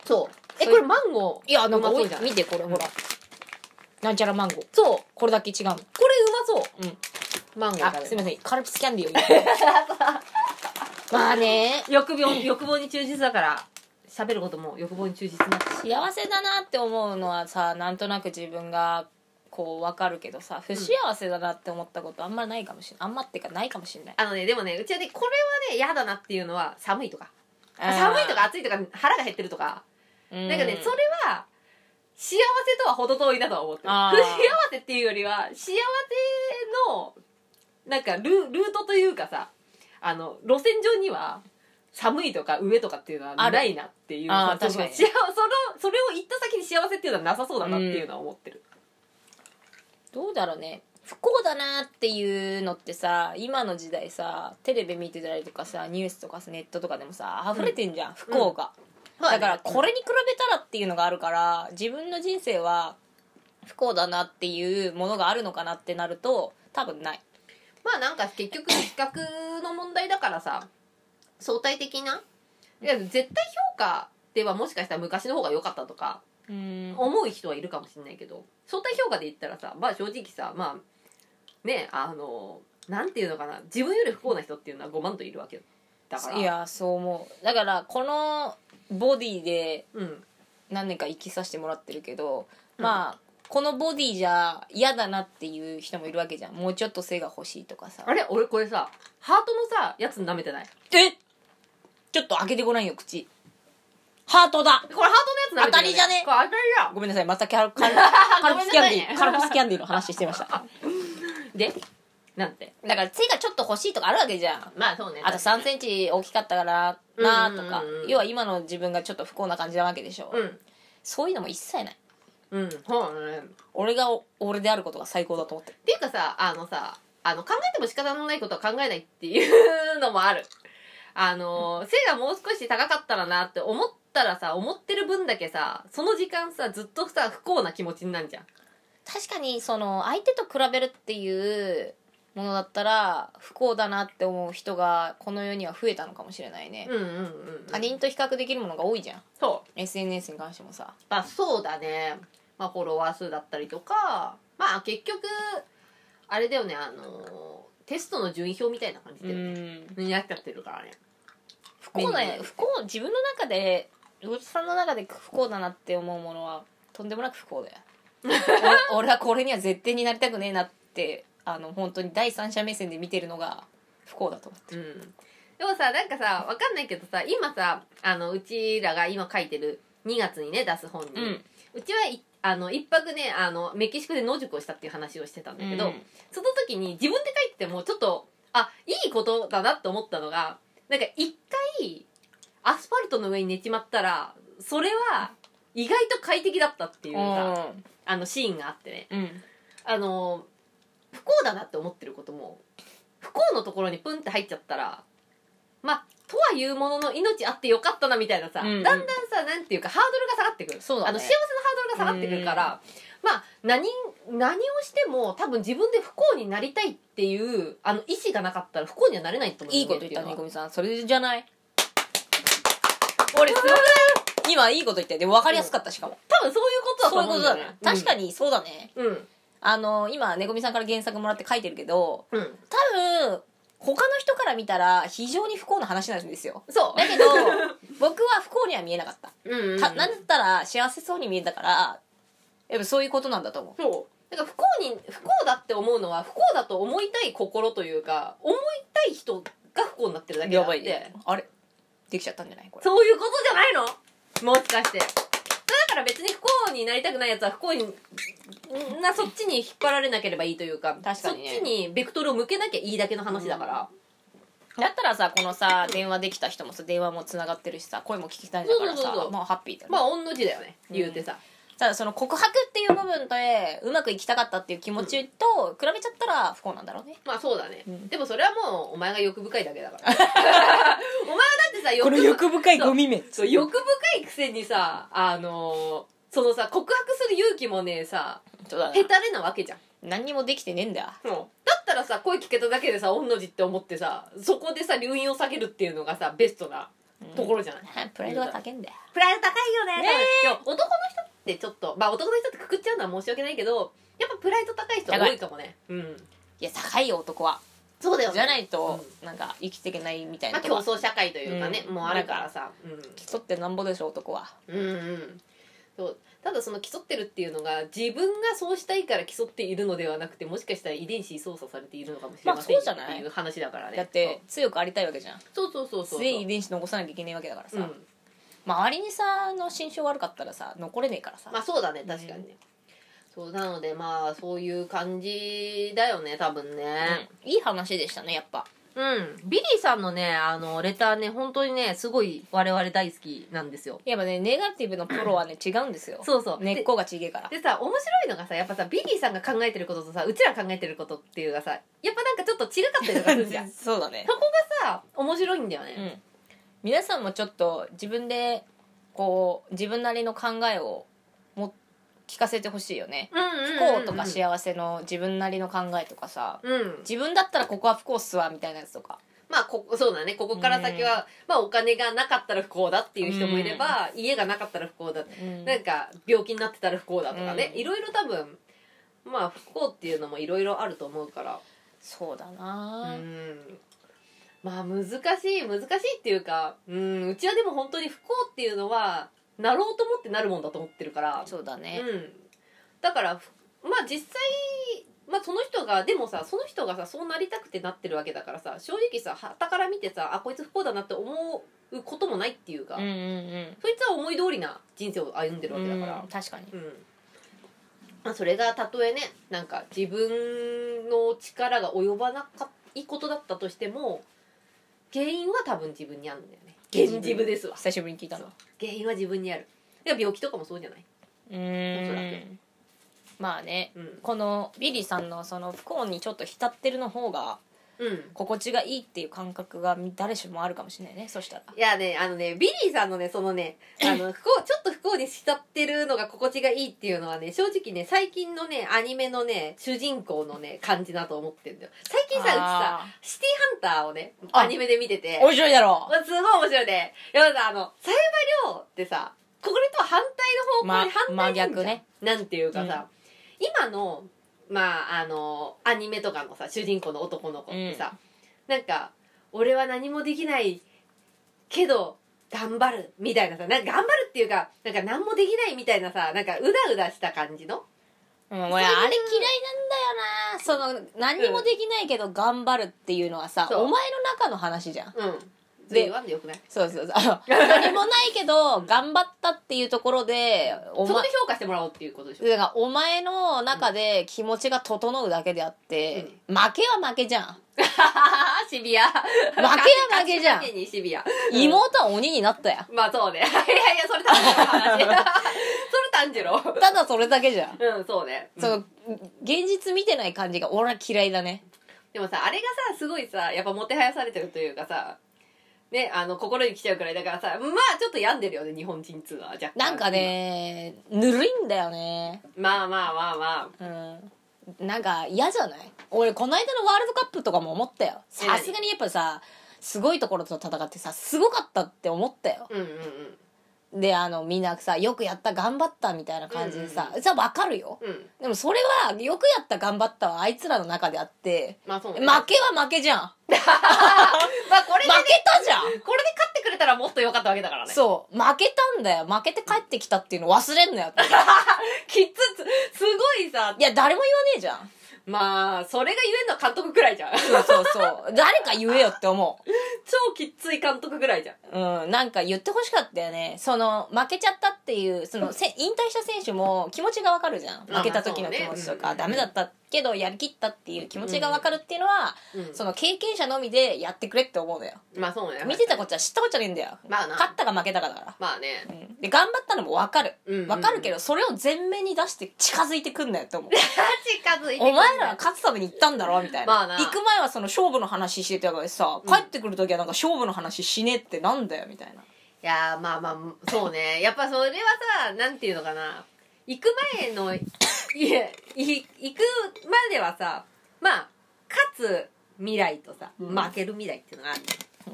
そう。えこれマンゴーいやなんかおいじゃん。見てこれほら。なんちゃらマンゴー。そう。これだけ違うの。これうまそう。うん。マンゴーすいません。カルピスキャンディーを まあね。欲望欲望に忠実だから喋ることも欲望に忠実になって幸せだなって思うのはさなんとなく自分がこう分かるけどさ不幸せだなって思ったことあんまないかもしれないあんまっていうかないかもしれない。あのねでもねうちはねこれはね嫌だなっていうのは寒いとか。寒いとか暑いとか腹が減ってるとか。うん。なんかねそれは幸せとは程遠いなとは思ってる。不幸せっていうよりは幸せのなんかルルートというかさあの路線上には寒いとか上とかっていうのはないなっていう。あ確かに。幸そのそれを行った先に幸せっていうのはなさそうだなっていうのは思ってる、どうだろうね。不幸だなっていうのってさ今の時代さテレビ見てたりとかさニュースとかさネットとかでもさ溢れてんじゃん、不幸が、だからこれに比べたらっていうのがあるから自分の人生は不幸だなっていうものがあるのかなってなると多分ない。まあなんか結局比較の問題だからさ相対的ないや絶対評価ではもしかしたら昔の方が良かったとかうん。思う人はいるかもしれないけど相対評価で言ったらさまあ正直さまあねあのなんていうのかな自分より不幸な人っていうのは5万といるわけだから。いやそう思う。だからこのボディでうん。何年か生きさせてもらってるけど、うん。まあこのボディじゃ嫌だなっていう人もいるわけじゃん。もうちょっと背が欲しいとかさ。あれ？俺これさハートのさやつ舐めてない？え？ちょっと開けてごらんよ口ハートだ。これハートのやつなん当たりじゃね？これ当たりだごめんなさい。またキャルカル カルピスキャンディーカルピスキャンディーの話してました。でなんて？だから背がちょっと欲しいとかあるわけじゃん。まあそうね。あと3センチ大きかったからなとか。うんうんうん要は今の自分がちょっと不幸な感じなわけでしょ、うん。そういうのも一切ない。うんそうね。俺が俺であることが最高だと思ってる。っていうかさあのさあの考えても仕方のないことは考えないっていうのもある。あの背がもう少し高かったらなって思ったらさ思ってる分だけさその時間さずっとさ不幸な気持ちになるじゃん。確かにその相手と比べるっていうものだったら不幸だなって思う人がこの世には増えたのかもしれないね、うんうんうん他人と比較できるものが多いじゃん。そう。SNS に関してもさ。まあそうだね。まあフォロワー数だったりとかまあ結局あれだよねあのテストの順位表みたいな感じうで、ん。になっちゃってるからね。不幸な不幸自分の中で魚津さんの中で不幸だなって思うものはとんでもなく不幸だよ。俺 俺はこれには絶対になりたくねえなってあの本当に第三者目線で見てるのが不幸だと思ってる。うん。でもさなんかさわかんないけどさ今さあのうちらが今書いてる2月にね出す本に、うちはいあの一泊ねあのメキシコで野宿をしたっていう話をしてたんだけど、うん。その時に自分で書いててもちょっとあいいことだなって思ったのがなんか一回アスファルトの上に寝ちまったらそれは意外と快適だったっていうさあのシーンがあってね。うん。あの不幸だなって思ってることも不幸のところにプンって入っちゃったらまあとはいうものの命あってよかったなみたいなさ、うんうん。だんだんさなんていうかハードルが下がってくる。そうだね。あの幸せのハードルが下がってくるからまあ何何をしても多分自分で不幸になりたいっていうあの意思がなかったら不幸にはなれないと思ういいこと言ったねこみさん。それじゃない？俺すごい今いいこと言って。で分かりやすかったしかも。多分そういうことだとそういうことだ思うん。だよねね確かにそうだね。うん。あの今ねこみさんから原作もらって書いてるけどうん、多分他の人から見たら非常に不幸な話なんですよ。そう。だけど僕は不幸には見えなかった。うんうん。うんたなんだったら幸せそうに見えたからやっぱそういうことなんだと思う。そう。だから不幸に不幸だって思うのは不幸だと思いたい心というか思いたい人が不幸になってるだけであって。やばいね。あれ？できちゃったんじゃない？これ。そういうことじゃないの？もしかして。だから別に不幸になりたくないやつは不幸になそっちに引っ張られなければいいというか確かにね。そっちにベクトルを向けなきゃいいだけの話だから、だったらさこのさ電話できた人もさ電話もつながってるしさ声も聞きたいんだからそうそうそうそう。さもうハッピーだよね。まあ御の字だよね。言うてさ、ただその告白っていう部分でうまくいきたかったっていう気持ちと比べちゃったら不幸なんだろうね。まあそうだね、うん。でもそれはもうお前が欲深いだけだから。お前はだってさ欲深い。ゴミめ。そう。欲深いくせにさあのーそのさ告白する勇気もねさそうだな。下手れなわけじゃん。何にもできてねえんだよ。だったらさ声聞けただけでさ御の字って思ってさそこでさ留飲を下げるっていうのがさベストなところじゃない、プライドが高いんだよ。プライド高いよねね多分。いや男の人ってちょっとまあ男の人ってくくっちゃうのは申し訳ないけどやっぱプライド高い人が多いかもね。うん。いや高いよ男は。そうだよね。じゃないとなんか生きていけないみたいまあ競争社会というかね、うん。もうあるからさ。競ってなんぼでしょ男は。うんうん。うんそう。ただその競ってるっていうのが自分がそうしたいから競っているのではなくてもしかしたら遺伝子操作されているのかもしれませんまあそうじゃない？っていう話だからね。だって強くありたいわけじゃん。そうそうそうそうそう。強い遺伝子残さなきゃいけないわけだからさ、うん周りにさの心象悪かったらさ残れねえからさ、まあそうだね確かに。ね、そうなのでまあそういう感じだよね多分ね。うん。いい話でしたねやっぱ。うん、ビリーさんのねあのレターね本当にねすごい我々大好きなんですよ。やっぱねネガティブのプロはね違うんですよ。そうそう。根っこがちげえから。でさ面白いのがさやっぱさビリーさんが考えてることとさうちらが考えてることっていうのがさやっぱなんかちょっと違かったりとかするじゃん。そうだね。そこがさ面白いんだよね、うん皆さんもちょっと自分でこう自分なりの考えをも聞かせてほしいよね。うん、不幸とか幸せの自分なりの考えとかさ。うん。自分だったらここは不幸っすわみたいなやつとか。まあこそうだね。ここから先は、まあお金がなかったら不幸だっていう人もいれば、家がなかったら不幸だ。うん。なんか病気になってたら不幸だとかね、うん。いろいろ多分まあ不幸っていうのもいろいろあると思うから。そうだうな、んまあ難しい難しいっていうかうんうちはでも本当に不幸っていうのはなろうと思ってなるもんだと思ってるから。そうだね、うん、だからふまあ実際、まあ、その人がでもさその人がさそうなりたくてなってるわけだからさ正直さはたから見てさあこいつ不幸だなって思うこともないっていうか、うんうんうん。そいつは思い通りな人生を歩んでるわけだから。うん確かに。うん。まあ、それがたとえねなんか自分の力が及ばなかいことだったとしても原因は多分自分にあるんだよね。現自分ですわ久しぶりに聞いたの。原因は自分にある。いや病気とかもそうじゃない？おそらんまあね。うん。このビリーさんのその不幸にちょっと浸ってるの方がうん。心地がいいっていう感覚が誰しもあるかもしれないねそしたら。いやねあのねビリーさんのねそのねあの不幸ちょっと不幸に浸ってるのが心地がいいっていうのはね正直ね最近のねアニメのね主人公のね感じだと思ってんだよ。最近さうちさあシティハンターをねあアニメで見てて。ー面白いだろ。すごい面白いね。いや、さ、あの、さゆばりょうってさ、これとは反対の方向にま反対なんじゃん。真逆ね。なんていうかさ、今の、まあ、あの、アニメとかのさ、主人公の男の子ってさ、なんか、俺は何もできないけど、頑張るみたいなさ、なんか頑張るっていうか、なんか何もできないみたいなさ、なんかうだうだした感じの？うん、俺あれ嫌いなんだよな。その何にもできないけど頑張るっていうのはさ、そう。お前の中の話じゃん。うん。でで、言わんでよくない？そうそうそうあの 何もないけど頑張ったっていうところでお前そこで評価してもらおうっていうことでしょ？だからお前の中で気持ちが整うだけであって、負けは負けじゃん シビア。負けは負けじゃんにシビア。妹は鬼になったやまあそうね。いやいや、それ炭治郎の話。それ炭治郎。ただそれだけじゃん、うん、そうね。その現実見てない感じが俺は嫌いだねでもさ、あれがさ、すごいさ、やっぱもてはやされてるというかさ、ね、あの、心に来ちゃうくらいだからさ、まあちょっと病んでるよね、日本人通は。若干なんか。ねぬるいんだよねまあまあまあまあ。うんなんか嫌じゃない？俺この間のワールドカップとかも思ったよえさすがにやっぱさすごいところと戦ってさすごかったって思ったようんうんうん。であのみんなさよくやった頑張ったみたいな感じでさ、さ分かるよ。うん。でもそれはよくやった頑張ったはあいつらの中であってまあ。負けは負けじゃん。負 まあこれで、けたじゃん。これで勝ってくれたらもっと良かったわけだからね。そう。負けたんだよ。負けて帰ってきたっていうの忘れんなよ。きつつ、すごいさ。い、や誰も言わねえじゃんまあ、それが言えんのは監督くらいじゃん。そうそうそう。誰か言えよって思う。超きっつい監督ぐらいじゃん。うん、なんか言ってほしかったよね。その負けちゃったっていうそのせ引退した選手も気持ちがわかるじゃん。まあ負けた時の気持ちとか、ダメだったけどやりきったっていう気持ちがわかるっていうのは、うん。その経験者のみでやってくれって思うのよ。まあそうね。見てたこっちは知ったこっちゃねえんだよ。まあな。勝ったか負けたかだから、まあね。うん、で頑張ったのもわかる。うんうんうん。わかるけどそれを前面に出して近づいてくんなよって思う。近づいてくるお前らは勝つために行ったんだろみたいな,、まあな。行く前はその勝負の話してたからさ、うん。帰ってくる時はなんか勝負の話しねえってなんだよみたいな。いやーまあまあそうね。やっぱそれはさなんていうのかな行く前のいやい行くまではさまあ勝つ未来とさ、うん。負ける未来っていうのがある。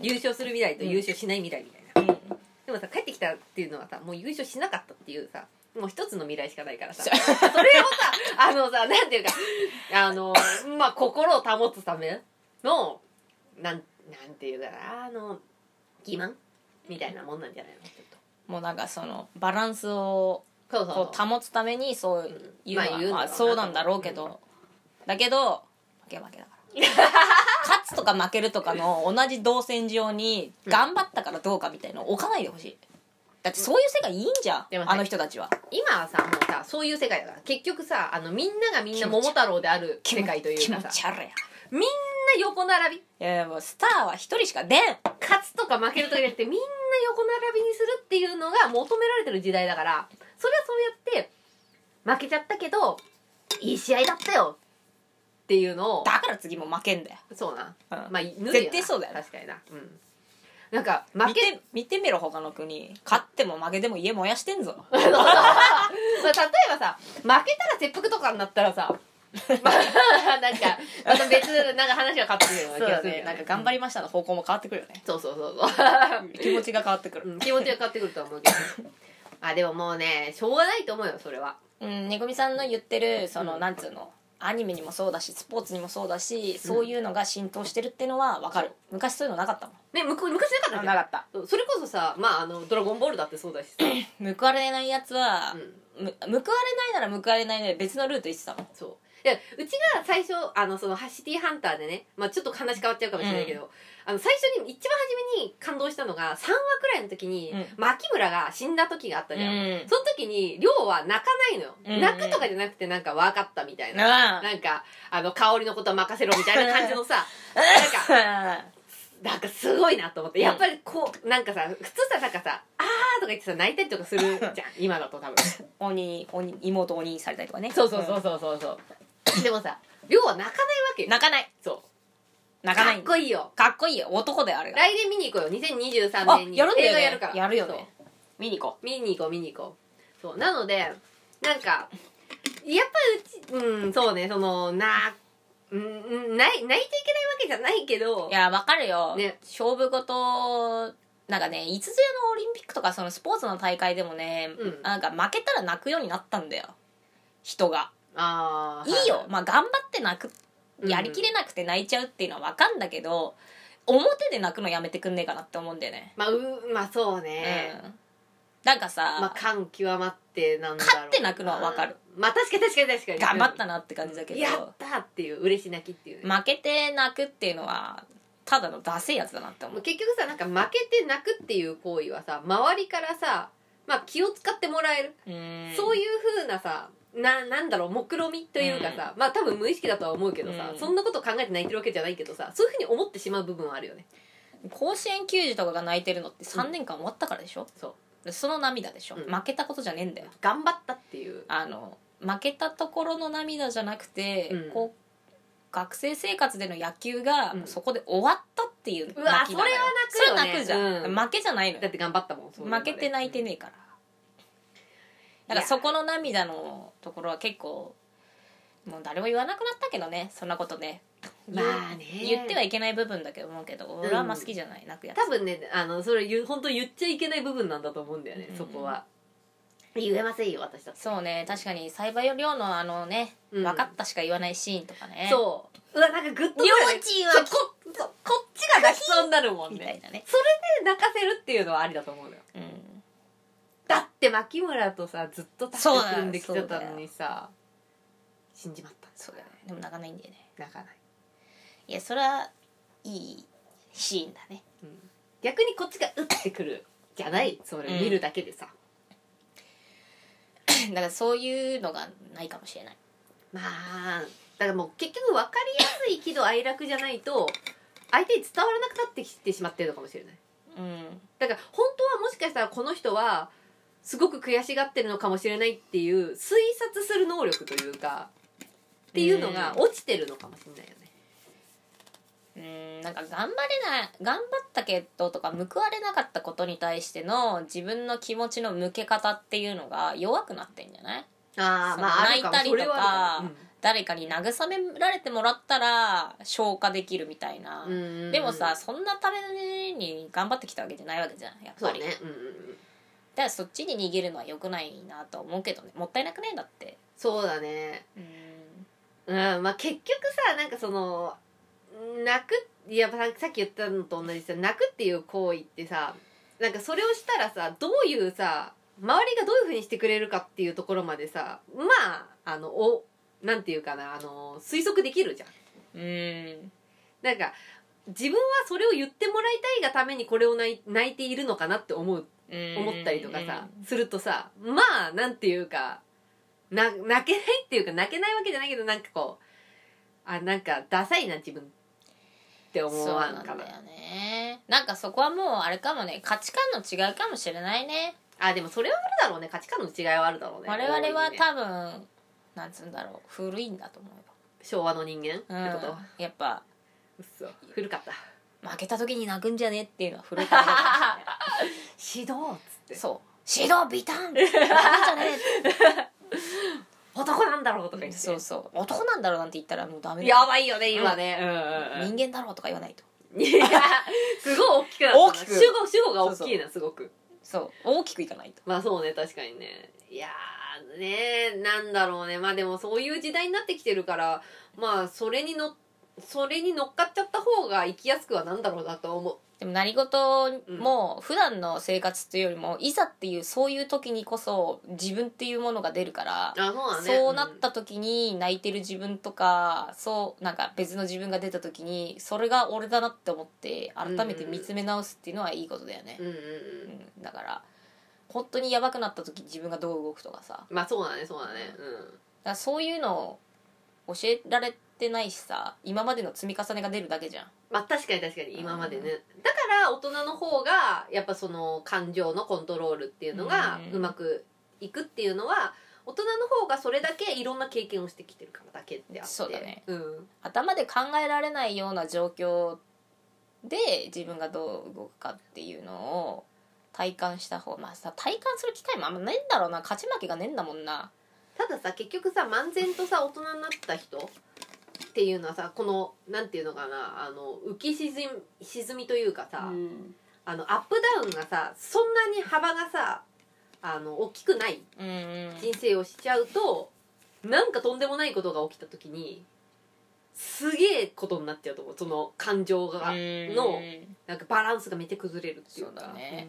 優勝する未来とうん。優勝しない未来みたいな、うん。でもさ帰ってきたっていうのはさもう優勝しなかったっていうさもう一つの未来しかないからさ。そそれをさあのさなんていうかあのまあ心を保つためのなんなんていうかなあの欺瞞みたいなもんなんじゃないの？ちょっと。もうなんかそのバランスをそうそうこう保つためにそういうのは、まあ言うんだろうな。まあそうなんだろうけど、だけど負け負けだから。勝つとか負けるとかの同じ動線上に頑張ったからどうかみたいのを置かないでほしい。だってそういう世界いいんじゃん、でもさあの人たちは。今はさもうさそういう世界だから結局さあのみんながみんな桃太郎である世界という気かさ持ち悪いやみんな横並び。いやもうスターは一人しか出ん。勝つとか負けるとかじゃなくてみんな横並びにするっていうのが求められてる時代だからそれはそうやって負けちゃったけどいい試合だったよ。っていうのを。だから次も負けんだよ、そうな。うん。まあ絶対そうだよ。確かにな。うん。なんか負け見てみろ他の国。勝っても負けても家燃やしてんぞ。まあ、例えばさ負けたら切腹とかになったらさまあ なんかまた別なんか話が変わってくるような気がするけどなんか頑張りましたの方向も変わってくるよね。そうそうそうそう。気持ちが変わってくる。うん気持ちが変わってくると思うけど あでももうねしょうがないと思うよそれは。うんねぐみさんの言ってるその、うん。なんつうの？アニメにもそうだしスポーツにもそうだしそういうのが浸透してるっていうのは分かる。昔そういうのなかったもん。ねむく昔なかったじゃんなかった。そうそれこそさまああの「ドラゴンボール」だってそうだしさ、報われないやつは、うん、む報われないなら報われないなら別のルート行ってたもん。そう。いやうちが最初あのそのシティーハンターでね、まあ、ちょっと話変わっちゃうかもしれないけど、あの最初に一番初めに感動したのが3話くらいの時に、うん。牧村が死んだ時があったじゃん、うん。その時に亮は泣かないのよ、うん。泣くとかじゃなくてなんか分かったみたいな、ななんかあの香りのことは任せろみたいな感じのさなんかあなんかすごいなと思って。やっぱりこうなんかさ普通さなんかさ「あー」とか言ってさ泣いたりとかするじゃん。今だと多分。鬼鬼妹鬼にされたりとかね。そうそうそうそうそうそう。でもさ亮は泣かないわけよ。泣かない。そう泣かないかっこいいよ。かっこいいよ。男であれが。来年見に行こうよ。2023あ年に。やるんだよね。映画やるから。やるよね。見に行こ見に行こう見に行こう。そう。なのでなんかやっぱりうちうんそうね。そのなうんうんない泣いちゃいけないわけじゃないけど。ういやわかるよ、ね。勝負事なんかねいつぞやのオリンピックとかそのスポーツの大会でもね、うん。なんか負けたら泣くようになったんだよ。人が。ああいい。よ、まあ頑張って泣く。うんやりきれなくて泣いちゃうっていうのはわかんだけど、表で泣くのやめてくんねえかなって思うんだよね。まあうまあそうね、うん。なんかさ、まあ感極まってなんだろうな。勝って泣くのはわかる。まあ確かに確かに確かに。頑張ったなって感じだけど、やったっていう嬉し泣きっていうね、負けて泣くっていうのはただのダセえやつだなって思う。結局さなんか負けて泣くっていう行為はさ周りからさまあ気を使ってもらえる、うん。そういう風なさななんだろう目論みというかさ、まあ多分無意識だとは思うけどさ、うん。そんなこと考えて泣いてるわけじゃないけどさそういう風に思ってしまう部分はあるよね。甲子園球児とかが泣いてるのって3年間終わったからでしょ、そう。でその涙でしょ、うん。負けたことじゃねえんだよ。頑張ったっていう。あの負けたところの涙じゃなくて、うん。こう学生生活での野球がうん。そこで終わったっていううわ泣きなのよそれは泣くよね。それは泣くじゃん、うん。負けじゃないのよ。だって頑張ったもんそ負けて泣いてねえからだからそこの涙のところは結構もう誰も言わなくなったけどねそんなことね。まあね。言ってはいけない部分だけど思うけど俺はあんま好きじゃない、泣くやつ。多分ねあのそれ言う本当言っちゃいけない部分なんだと思うんだよね、うん。そこは。言えませんよ私だって。そうね確かにサイバー量のあのね、うん。分かったしか言わないシーンとかね。そう。うわなんかグッとくるはそうここっちが泣きそうになるもんね。みたいなね。それで泣かせるっていうのはありだと思うのよ。うんだって牧村とさずっとタッグ組んできてたのにさ死んじまった。そうだよね。でも泣かないんだよね。泣かない、いやそれはいいシーンだね。うん、逆にこっちが打ってくるじゃない？それ見るだけでさ、だからそういうのがないかもしれない。まあだからもう結局分かりやすい喜怒哀楽じゃないと相手に伝わらなくなってきてしまってるのかもしれない。うん。だから本当はもしかしたらこの人はすごく悔しがってるのかもしれないっていう推察する能力というかっていうのが落ちてるのかもしれないよね。うんなんか頑張れない頑張ったけどとか報われなかったことに対しての自分の気持ちの向け方っていうのが弱くなってんじゃない？あその泣いたりとか誰かに慰められてもらったら消化できるみたいな、でもさそんなために頑張ってきたわけじゃないわけじゃんやっぱり、ね。うんうんうんだからそっちに逃げるのは良くないなと思うけどね。もったいなくねえんだって。そうだね。うん。うんまあ結局さなんかその泣くいやささっき言ったのと同じさ泣くっていう行為ってさなんかそれをしたらさどういうさ周りがどういうふうにしてくれるかっていうところまでさまああのおなんていうかなあの推測できるじゃん。うん。なんか自分はそれを言ってもらいたいがためにこれを泣いているのかなって思う思ったりとかさするとさまあなんていうかな泣けないっていうか泣けないわけじゃないけどなんかこうあなんかダサいな自分って思そうわかな。なんんだよね。なんかそこはもうあれかもね価値観の違いかもしれないね。あでもそれはあるだろうね。価値観の違いはあるだろうね。我々は多分なんつうんだろう。古いんだと思うよ。昭和の人間ってうん。こと、やっぱ。うっそ。古かった。負けた時に泣くんじゃねっていうのは古いからか 指導っつってそう。指導ビタン男なんだろうとか言って。えそうそう。男なんだろうなんて言ったらもうダメだよ。やばいよね今ね、うんうんうん。人間だろうとか言わないと。いやすごい大きくなったな。大きく。主語主語が大きいなすごく。そう。大きくいかないと。まあそうね確かにね。いやーねなんだろうね。まあでもそういう時代になってきてるからまあそれにのそれに乗っかっちゃった方が生きやすくはなんだろうなと思でも何事も普段の生活っていうよりもいざっていうそういう時にこそ自分っていうものが出るからあそうなった時に泣いてる自分とかそうなんか別の自分が出た時にそれが俺だなって思って改めて見つめ直すっていうのはいいことだよね。うんうんうん。うんだから本当にやばくなった時自分がどう動くとかさ。まあそうだねそうだね。らそういうのを教えられてないしさ今までの積み重ねが出るだけじゃんまあ確かに確かに今までね。だから大人の方がやっぱその感情のコントロールっていうのがうまくいくっていうのは大人の方がそれだけいろんな経験をしてきてるからだけであって。そうだね。うん。頭で考えられないような状況で自分がどう動くかっていうのを体感した方まあさ体感する機会もあんまないんだろうな。勝ち負けがねえんだもんな。たださ結局さ漫然とさ大人になった人っていうのはさこのなんていうのかなあの浮き沈み沈みというかさ、あのアップダウンがさそんなに幅がさあの大きくないうんうん。人生をしちゃうとなんかとんでもないことが起きた時にすげえことになっちゃうと思うその感情がうん。のなんかバランスがめっちゃ崩れるっていうか。そうだね。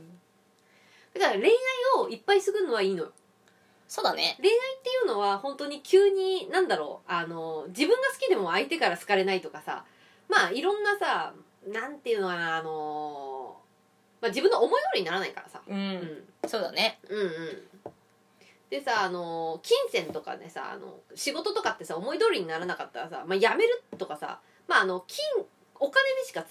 うん。だから恋愛をいっぱいするのはいいのよそうだね。恋愛っていうのは本当に急になんだろうあの自分が好きでも相手から好かれないとかさまあいろんなさなんていうのかなあのまあ自分の思い通りにならないからさ。うん、うん。そうだね。うんうん。でさあの金銭とかねさあの仕事とかってさ思い通りにならなかったらさ、まあ、辞めるとかさまああの金お金でしか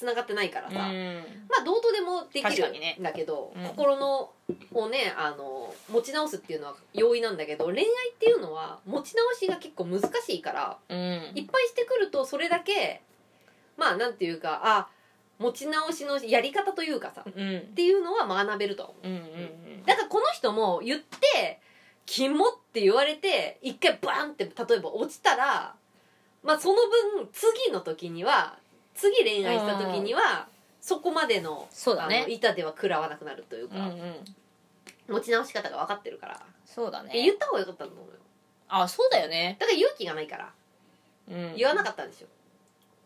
つつながってないからうん。さ、まあどうとでもできるんだけど、うん。心のをねあの持ち直すっていうのは容易なんだけど恋愛っていうのは持ち直しが結構難しいからうん。いっぱいしてくるとそれだけまあなんていうかあ持ち直しのやり方というかさっうん。ていうのは学べるとは思う。うんうんだからこの人も言って「キモ」って言われて一回バンって例えば落ちたらまあその分次の時には次恋愛した時にはそこまでのそうだね。あの板では食らわなくなるというか、持ち直し方が分かってるから、そうだえ言ねった方がよかったと思うよ。あそうだよね。だから勇気がないから。うん。言わなかったんですよ、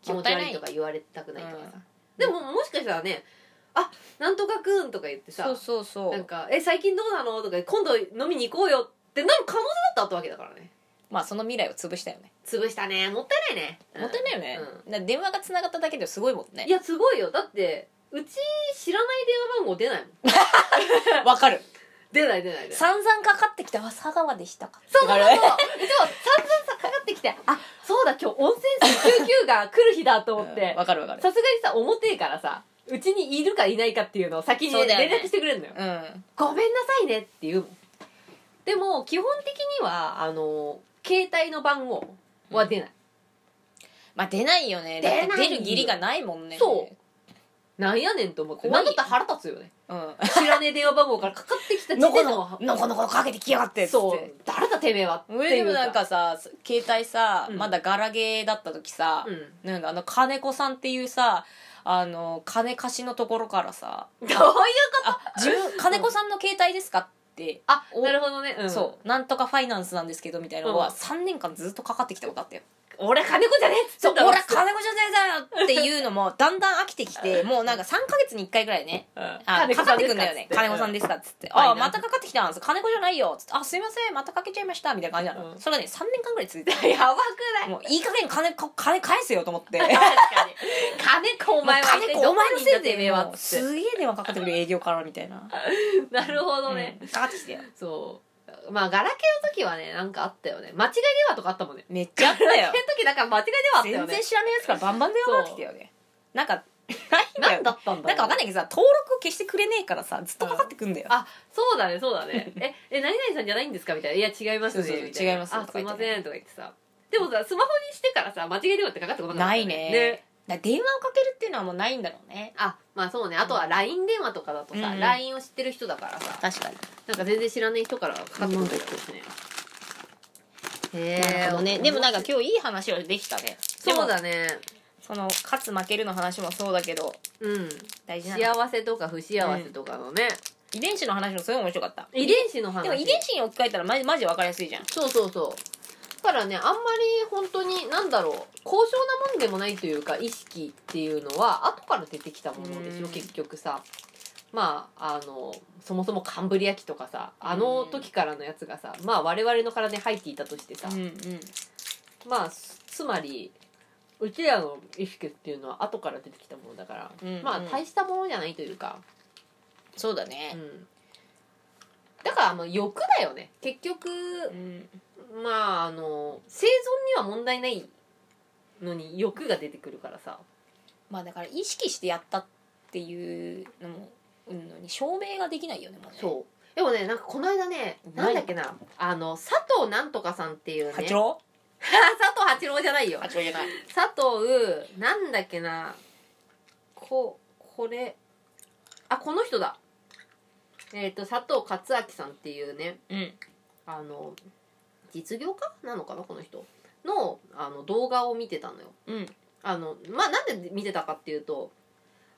気持ち悪いとか言われたくないとかさ、うん。でももしかしたらね「あなんとかくん」とか言ってさそうそうそう。なんか「え最近どうなの?」とか「今度飲みに行こうよ」ってなる可能性だったわけだからねまあその未来を潰したよね。潰したね。もったいないね、うん。もったいないよね、電話がつながっただけですごいもんね。いやすごいよ。だってうち知らない電話番号出ないもん。わかる。出ない出ない出ない。散々かかってきたあ佐川でしたかそうそうそう。そうでも散々さかかってきてあそうだ今日温泉救急が来る日だと思って。うんわかるわかる。さすがにさ重てえからさうちにいるかいないかっていうのを先にそうだよね。連絡してくれるのよ。うん。ごめんなさいねって言うもん。でも基本的にはあの携帯の番号は出ない、まあ出ないよね。だ出ない。よって出る義理がないもんね。そう。なんやねんと思って。怖い。なんだったら腹立つよね。うん。知らねえ電話番号からかかってきた時のこ点のののこのこかけてきやがってっつって。そう。誰だてめえはって。いう上でもなんかさ携帯さ、うん。まだガラゲーだった時さ、うん。なんかあの金子さんっていうさあの金貸しのところからさ。どういうこと？あ自分金子さんの携帯ですか？ってあおなるほどね、うん、そうなんとかファイナンスなんですけどみたいなのはうん。3年間ずっとかかってきたことあったよ俺金子じゃねえっつそう俺金子じゃねえだよっていうのもだんだん飽きてきてもうなんか3ヶ月に1回ぐらいねうん。あかかってくんだよね。金子さんでですかっつって「ファイナンスあまたかかってきたんです。金子じゃないよ」っつって「あすいませんまたかけちゃいました」みたいな感じなの、うん。それがね3年間ぐらい続いてす やばくない？もういい加減金か金返せよと思って。確かに。金子お前は金子お前のせいてでめえは。っつっすげえ電話かかってくる営業からみたいな、て なるほどね、うん。かかってきてよ。そうまあガラケーの時はねなんかあったよね。間違い電話とかあったもんね。めっちゃあったよ。ガラケーの時なんか間違い電話あったよね。全然知らないやつからバンバン電話かてきたよね。なんか ないんだよ何だったんだなんかわかんないけどさ登録消してくれねえからさずっとかかってくんだよ、あそうだねそうだね。ええ何々さんじゃないんですかみたいな。いや違いますね。違いますあすいませんとか言ってさ。でもさスマホにしてからさ間違い電話ってかかってこなかったよないねだ電話をかけるっていうのはもうないんだろうね。あまあそうね。あとは LINE 電話とかだとさ、うん。LINE を知ってる人だからさ。確かに。なんか全然知らない人からかかってこないってことですね。へえねでもなんか今日いい話をできたね。そうだね。その勝つ負けるの話もそうだけどうん。大事なの。幸せとか不幸せとかのね、遺伝子の話もすごい面白かった。遺伝子の話。でも遺伝子に置き換えたらマジマジ分かりやすいじゃん。そうそうそうだからねあんまり本当になんだろう高尚なもんでもないというか意識っていうのは後から出てきたものでしょうん。結局さ。まああのそもそもカンブリア紀とかさあの時からのやつがさまあ我々の体に入っていたとしてさ、うんうん。まあつつまりうちらの意識っていうのは後から出てきたものだから、うんうん。まあ大したものじゃないというか、うそうだね。ん、だからあの欲だよね。結局うんまああの生存には問題ないのに欲が出てくるからさ。まあだから意識してやったっていうのもうんのに証明ができないよねもうね。そう。でもねなんかこの間ね何なんだっけな。あの佐藤なんとかさんっていうね。八郎？佐藤八郎じゃないよ。八郎じゃない。佐藤なんだっけな。ここれあこの人だ。えっ、と佐藤勝明さんっていうね。うん。あの実業家なのかなこの人？のあの動画を見てたのよ。うん。あのまあなんで見てたかっていうと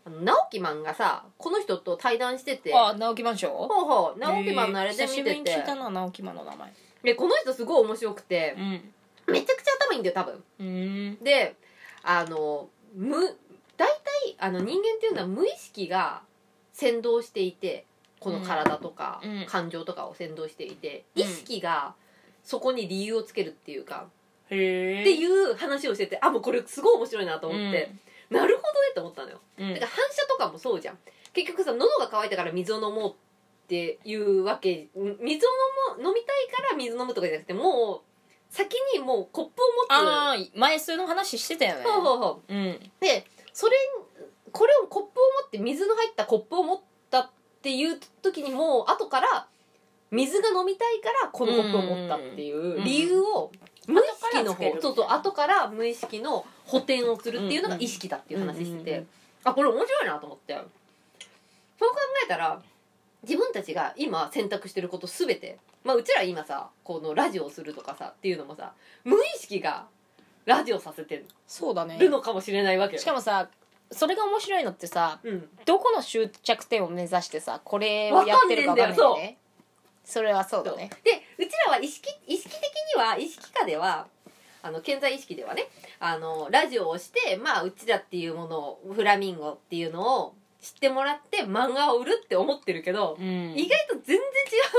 あの直木マンがさこの人と対談してて。あ直木マンショほうほう。直木マンのあれで久しぶりに見てて聞いたな直木マンの名前。でこの人すごい面白くてうん。めちゃくちゃ頭いいんだよ多分。うん。であの無大体あの人間っていうのは無意識が先導していてこの体とかうん。うん。感情とかを先導していて、うん。意識がそこに理由をつけるっていうか、っていう話をしててあもうこれすごい面白いなと思って、なるほどねって思ったのよ。うん。だから反射とかもそうじゃん。結局さ喉が渇いたから水を飲もうっていうわけ水を飲もう飲みたいから水飲むとかじゃなくてもう先にもうコップを持つ。ああ前その話してたよね。ほうほうほう。うん。でそれこれをコップを持って水の入ったコップを持ったっていう時にもう後から水が飲みたいからこのコップを持ったっていう理由を無意識の方そうそう後から無意識の補填をするっていうのが意識だっていう話しててあこれ面白いなと思って。そう考えたら自分たちが今選択してること全てまあうちら今さこのラジオをするとかさっていうのもさ無意識がラジオさせてそうだね。るのかもしれないわけよ。しかもさそれが面白いのってさうん。どこの終着点を目指してさこれをやってるか分かんないよわかんねそれはそうだね。でうちらは意識意識的には意識下ではあの健在意識ではねあのラジオをしてまあうちらっていうものをフラミンゴっていうのを知ってもらって漫画を売るって思ってるけど、うん。意外と全然違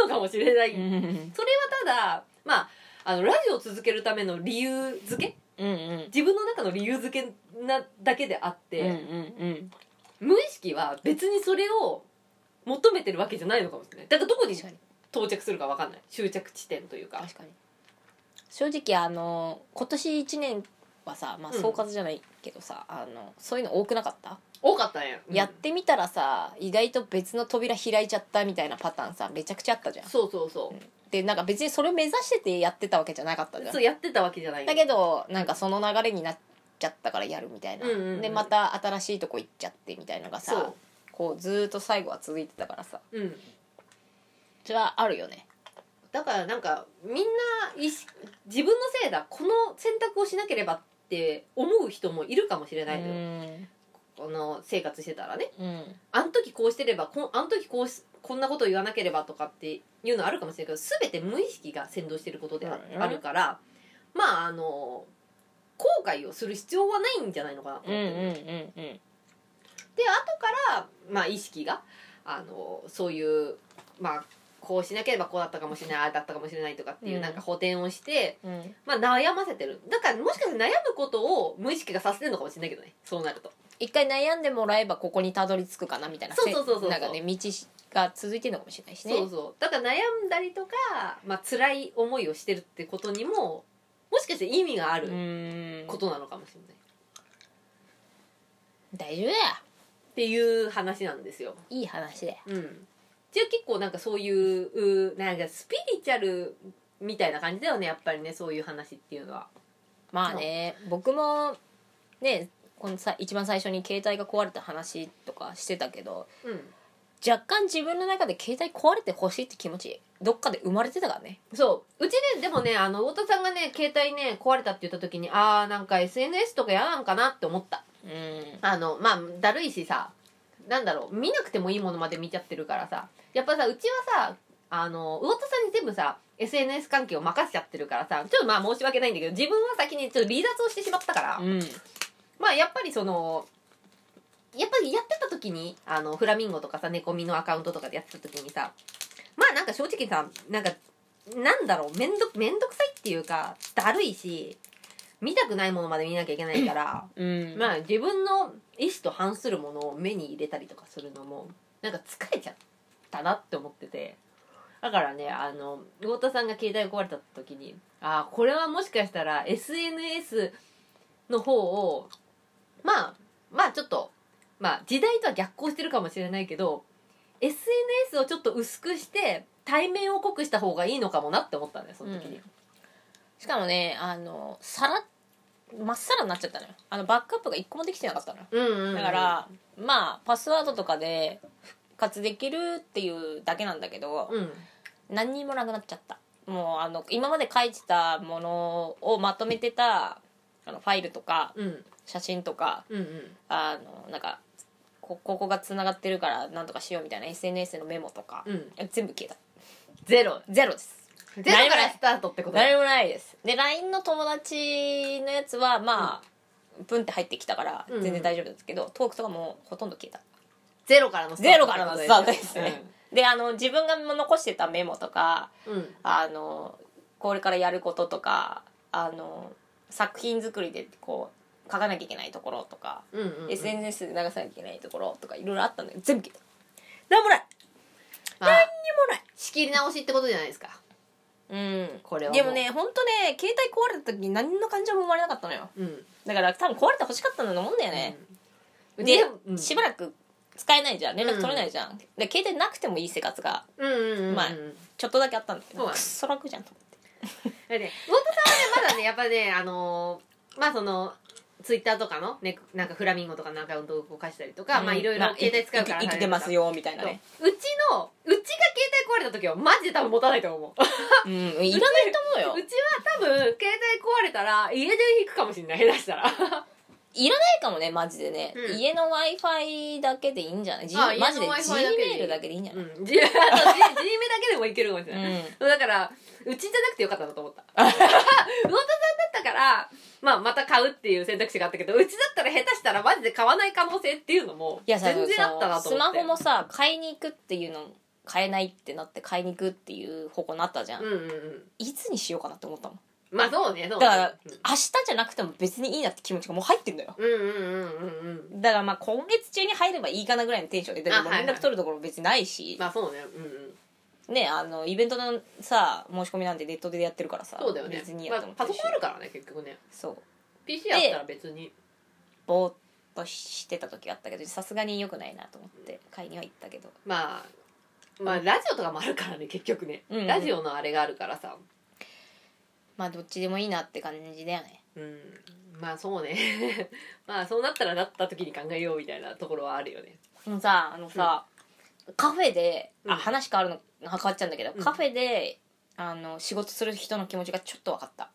うのかもしれない、うん。それはただまああのラジオを続けるための理由付け？うんうん。自分の中の理由付けなだけであって、うんうん無意識は別にそれを求めてるわけじゃないのかもしれない。だからどこに到着するか分かんない。終着地点というか。確かに。正直あの今年1年はさ、まあ、うん。総括じゃないけどさ、あのそういうの多くなかった、多かったね、やってみたらさ意外と別の扉開いちゃったみたいなパターンさめちゃくちゃあったじゃん。そうそうそう、でなんか別にそれを目指しててやってたわけじゃなかったじゃん。そうやってたわけじゃない。だけどなんかその流れになっちゃったからやるみたいな、うんうんうん。でまた新しいとこ行っちゃってみたいのがさこうずーっと最後は続いてたからさ。うんそれはあるよね。だからなんかみんな自分のせいだこの選択をしなければって思う人もいるかもしれうないのよ、ん。この生活してたらね。うん。あの時こうしてればこんあの時こうしこんなことを言わなければとかっていうのあるかもしれないけど全て無意識が先導してることであ,、るからまああの後悔をする必要はないんじゃないのかなと思って、うんうんうんうん。で後から、まあ、意識があのそういうまあこうしなければこうだったかもしれないああだったかもしれないとかっていう、うん。なんか補填をして、うん。まあ、悩ませてる。だからもしかして悩むことを無意識がさせてるのかもしれないけどねそうなると。一回悩んでもらえばここにたどり着くかなみたいなそうそうそうそうなんかね道が続いてるのかもしれないしね。そうそう。だから悩んだりとか、まあ辛い思いをしてるってことにももしかして意味があうることなのかもしれない、大丈夫だよ。っていう話なんですよ。いい話だよ。うんじゃあ結構なんかそういううなんかスピリチュアルみたいな感じだよねやっぱりねそういう話っていうのは。まあね僕もねこのさ一番最初に携帯が壊れた話とかしてたけどうん。若干自分の中で携帯壊れてほしいって気持ちどっかで生まれてたからね。そう。うちねでもねあの太田さんがね携帯ね壊れたって言った時にああなんか SNS とか嫌なんかなって思った。うん。あのまあだるいしさなんだろう見なくてもいいものまで見ちゃってるからさ。やっぱさうちはさあの魚田さんに全部さ SNS 関係を任せちゃってるからさ。ちょっとまあ申し訳ないんだけど自分は先にちょっと離脱をしてしまったから、うん。まあやっぱりそのやっぱりやってた時にあのフラミンゴとかさ猫みのアカウントとかでやってた時にさまあなんか正直さなんかなんだろうめんどめんどくさいっていうかだるいし見たくないものまで見なきゃいけないからうん。まあ自分の意思と反するものを目に入れたりとかするのもなんか疲れちゃったなって思ってて。だからねあの魚田さんが携帯が壊れた時にああこれはもしかしたら SNS の方をまあまあちょっとまあ時代とは逆行してるかもしれないけど SNS をちょっと薄くして対面を濃くした方がいいのかもなって思ったんだよその時に、しかもねあのさらまっさらになっちゃったのよ。あのバックアップが一個もできてなかったのよ。うんうんうん。だから、まあパスワードとかで復活できるっていうだけなんだけど、うん。何にもなくなっちゃった。もうあの今まで書いてたものをまとめてたあのファイルとかうん。写真とかうんうん。あのなんかこここがつながってるからなんとかしようみたいな SNS のメモとか、うん。全部消えた。ゼロ。ゼロですゼロからスタートってこと？だ何もないです。で LINE の友達のやつはまあ、プンって入ってきたからうん。全然大丈夫ですけど、トークとかもほとんど消えた。ゼロからのスタートゼロからのスタートですね、であの自分が残してたメモとかうん、うんあのこれからやることとかあの作品作りでこう書かなきゃいけないところとか、うんうんうん。SNS で流さなきゃいけないところとかいろいろあったんだけど全部消えた。何もない。まあ何にもない。仕切り直しってことじゃないですかうん。これはでもね本当ね携帯壊れた時に何の感情も生まれなかったのよ。うん。だから多分壊れてほしかったんだと思うんだよね、うん。で、うん。しばらく使えないじゃん。連絡取れないじゃん、で携帯なくてもいい生活がうんうんうんうんまあちょっとだけあったんだけど。そうだね。くっそ楽じゃんと思って。だって太田さんはねまだねやっぱねあのーまあそのツイッターとかの、ね、なんかフラミンゴとかのアカウントを動かしたりとか、まあいろいろ携帯使うから生き生きてますよみたいなね。う。ちのうちが携帯壊れた時はマジで多分持たないと思う。うんいらないと思うよ。うちは多分携帯壊れたら家電引くかもしれない下手したらいらないかもねマジでね、うん。家の w i f i だけでいいんじゃない、G あマジで Wi-Fi Gmail だけでいい。んじゃない、うん。G あと G メだけでもいけるかもしれない、うん。だからうちじゃなくてよかったなと思った。魚田さんだったから、まあ、また買うっていう選択肢があったけどうちだったら下手したらマジで買わない可能性っていうのも全然あったなとス思って。マホもさ買いに行くっていうの買えないってなって買いに行くっていう方向になったじゃん、うんうんうん。いつにしようかなって思ったもんまあそうねそうね。だから明日じゃなくても別にいいなって気持ちがもう入ってんだよ。うんうんうんうんうん。だからまあ今月中に入ればいいかなぐらいのテンションでだけどあはいはい。連絡取るところ別にないし、まあそうね。うんうん。ねあのイベントのさ申し込みなんてネットでやってるからさそうだよね。別にやまあパソってもいいしコンあるからね結局ね。そう。PC あったら別に。ぼーっとしてた時があったけどさすがに良くないなと思って買いには行ったけど。まあまあラジオとかもあるからね結局ね、うんうん。ラジオのあれがあるからさまあどっちでもいいなって感じだよね。うん。まあそうね。まあそうなったらなった時に考えようみたいなところはあるよね。でもさあのさ、カフェであうん。話変わるの変わっちゃうんだけど、うん。カフェであの仕事する人の気持ちがちょっと分かった。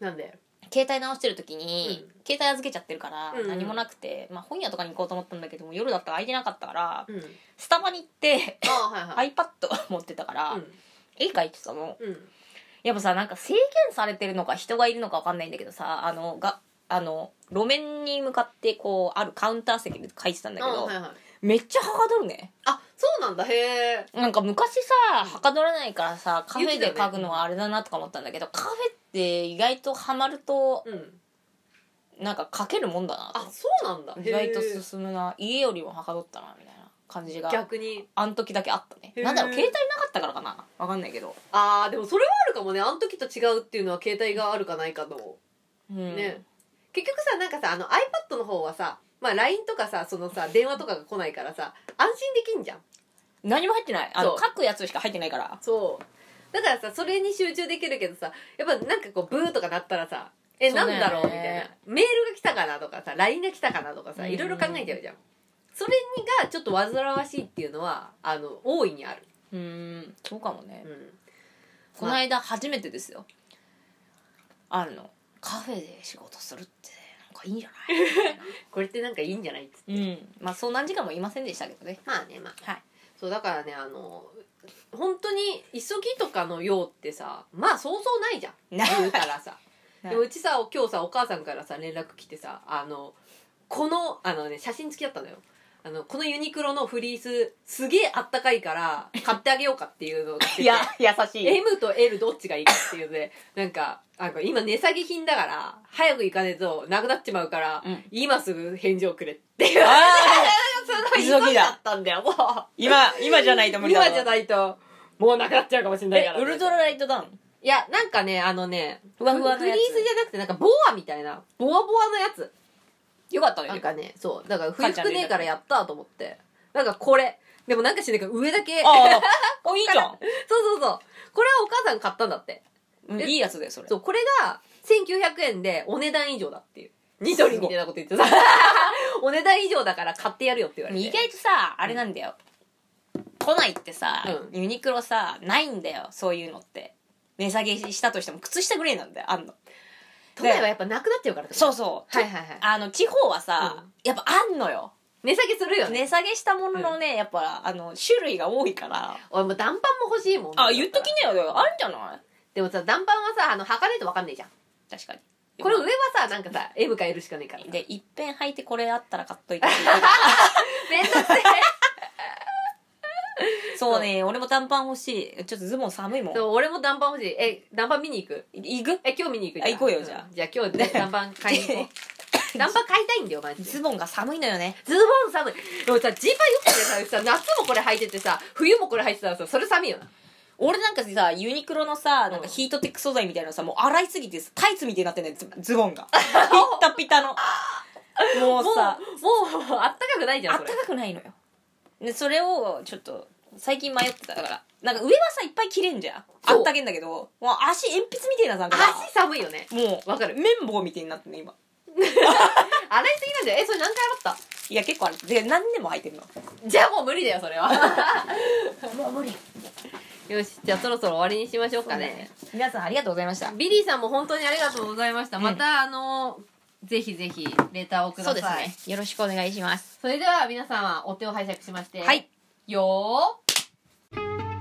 なんで？携帯直してる時に、うん。携帯預けちゃってるからうん。うん何もなくて、まあ、本屋とかに行こうと思ったんだけども夜だったら空いてなかったからうん。スタバに行ってはいはい。iPad 持ってたから、うん。絵描いてたの。うんやっぱさなんか制限されてるのか人がいるのか分かんないんだけどさあのがあの路面に向かってこうあるカウンター席で書いてたんだけど、あはいはい。めっちゃはかどるね。あそうなんだへえなんか昔さはかどらないからさカフェで書くのはあれだなとか思ったんだけど、カフェって意外とハマるとうん。なんか書けるもんだなと。あそうなんだ。意外と進むな。家よりもはかどったなみたいな感じが。逆に。あん時だけあったね。へー。なんだろう携帯なかったからかな。わかんないけど、ああでもそれはあるかもね。あの時と違うっていうのは携帯があるかないかの。うん、ね。結局さなんかさあの iPad の方はさまあ LINE とかさそのさ 電話とかが来ないからさ安心できんじゃん。何も入ってない。あのそう。書くやつしか入ってないから。そう。だからさそれに集中できるけどさやっぱなんかこうブーとかなったらさえ、そなんだろうみたいな。メールが来たかなとかさ LINE が来たかなとかさうん。いろいろ考えちゃうじゃんそれがちょっと煩わしいっていうのはあの大いにある、うんそうかもね、うん、この間初めてですよ。あ。るの。カフェで仕事するってなんかいいんじゃない？みたいなこれってなんかいいんじゃないっつって。うん。まあそう何時間もいませんでしたけどね。まあねまあ。はい。そうだからねあの本当に急ぎとかの用ってさまあそうそうないじゃん。ない。言うからさ。でもうちさ今日さお母さんからさ連絡来てさあのこのあのね写真付きだったのよあのこのユニクロのフリースすげえあったかいから 買ってあげようかっていうのを来てて。いや優しい。M と L どっちがいいかっていうのでなんかあの今値下げ品だから早く行かねえとなくなっちまうから、うん。今すぐ返事をくれっていう。あ その急ぎだ。急ぎだったんだよもう。今今じゃないと無理だわ。今じゃないともうなくなっちゃうかもしれないから。えウルトラライトダウン。いやなんかねあのねふわふわのやつ。フリースじゃなくてなんかボアみたいな。ボワボワのやつよかったね。なんかねそう。だから冬服ねえからやったと思って。なんかこれ。でもなんかしないから上だけ。あ ああいいじゃん。そうそうそう。これはお母さん買ったんだって。うんいいやつだよそれ。そうこれが1900円でお値段以上だっていう。ニトリみたいなこと言ってさ お値段以上だから買ってやるよって言われて。意外とさあれなんだよ。都内ってさ、うユニクロさないんだよそういうのって。値下げしたとしても靴下ぐらいなんだよあんの都内はやっぱなくなっちゃうからってことそうそう、はいはいはい。あの地方はさ、うん。やっぱあんのよ。値下げするよね。値下げしたもののね、やっぱあの種類が多いから。俺もう暖パンも欲しいもん。あ言っときねよ。あるんじゃない？でもさ暖パンはさあの履かないと分かんないじゃん。確かに。これ上はさなんかさ M か L しかないから。でいっぺん履いてこれあったら買っといて。めんどくせえそうね。俺も短パン欲しい。ちょっとズボン寒いもん。そう俺も暖パン欲しい。え暖パン見に行く？行く？え今日見に行く？あ行こうよじゃあ。んじゃあ今日ね暖パン買いに行こう。暖パン買いたいんだよマジで。ズボンが寒いのよね。ズボン寒い。でもさジーパンよくてささ夏もこれ履いててさ冬もこれ履いてたらさそれ寒いよな。俺なんかさユニクロのさなんかヒートテック素材みたいなのさもう洗いすぎてさタイツみたいになってんねんズズボンが。ピッタピタの。もうさ。もうあったかくないじゃんそれ。あったかくないのよ。でそれをちょっと最近迷ってたから。なんか上はさいっぱい着れんじゃん。あったけんだけど。もう足鉛筆みたいなさ足寒いよね。もうわかる。綿棒みたいになってんね今。洗いすぎなんだよえそれ何回洗っいや結構ある。で何年も履いてるの。たじゃあもう無理だよそれは。もう無理。よしじゃあそろそろ終わりにしましょうかね。皆さんありがとうございました。ビリーさんも本当にありがとうございました、うん。またあのぜひぜひレターをください。そうですね。よろしくお願いします。それでは皆様お手を拝借しまして。はい。よー thank you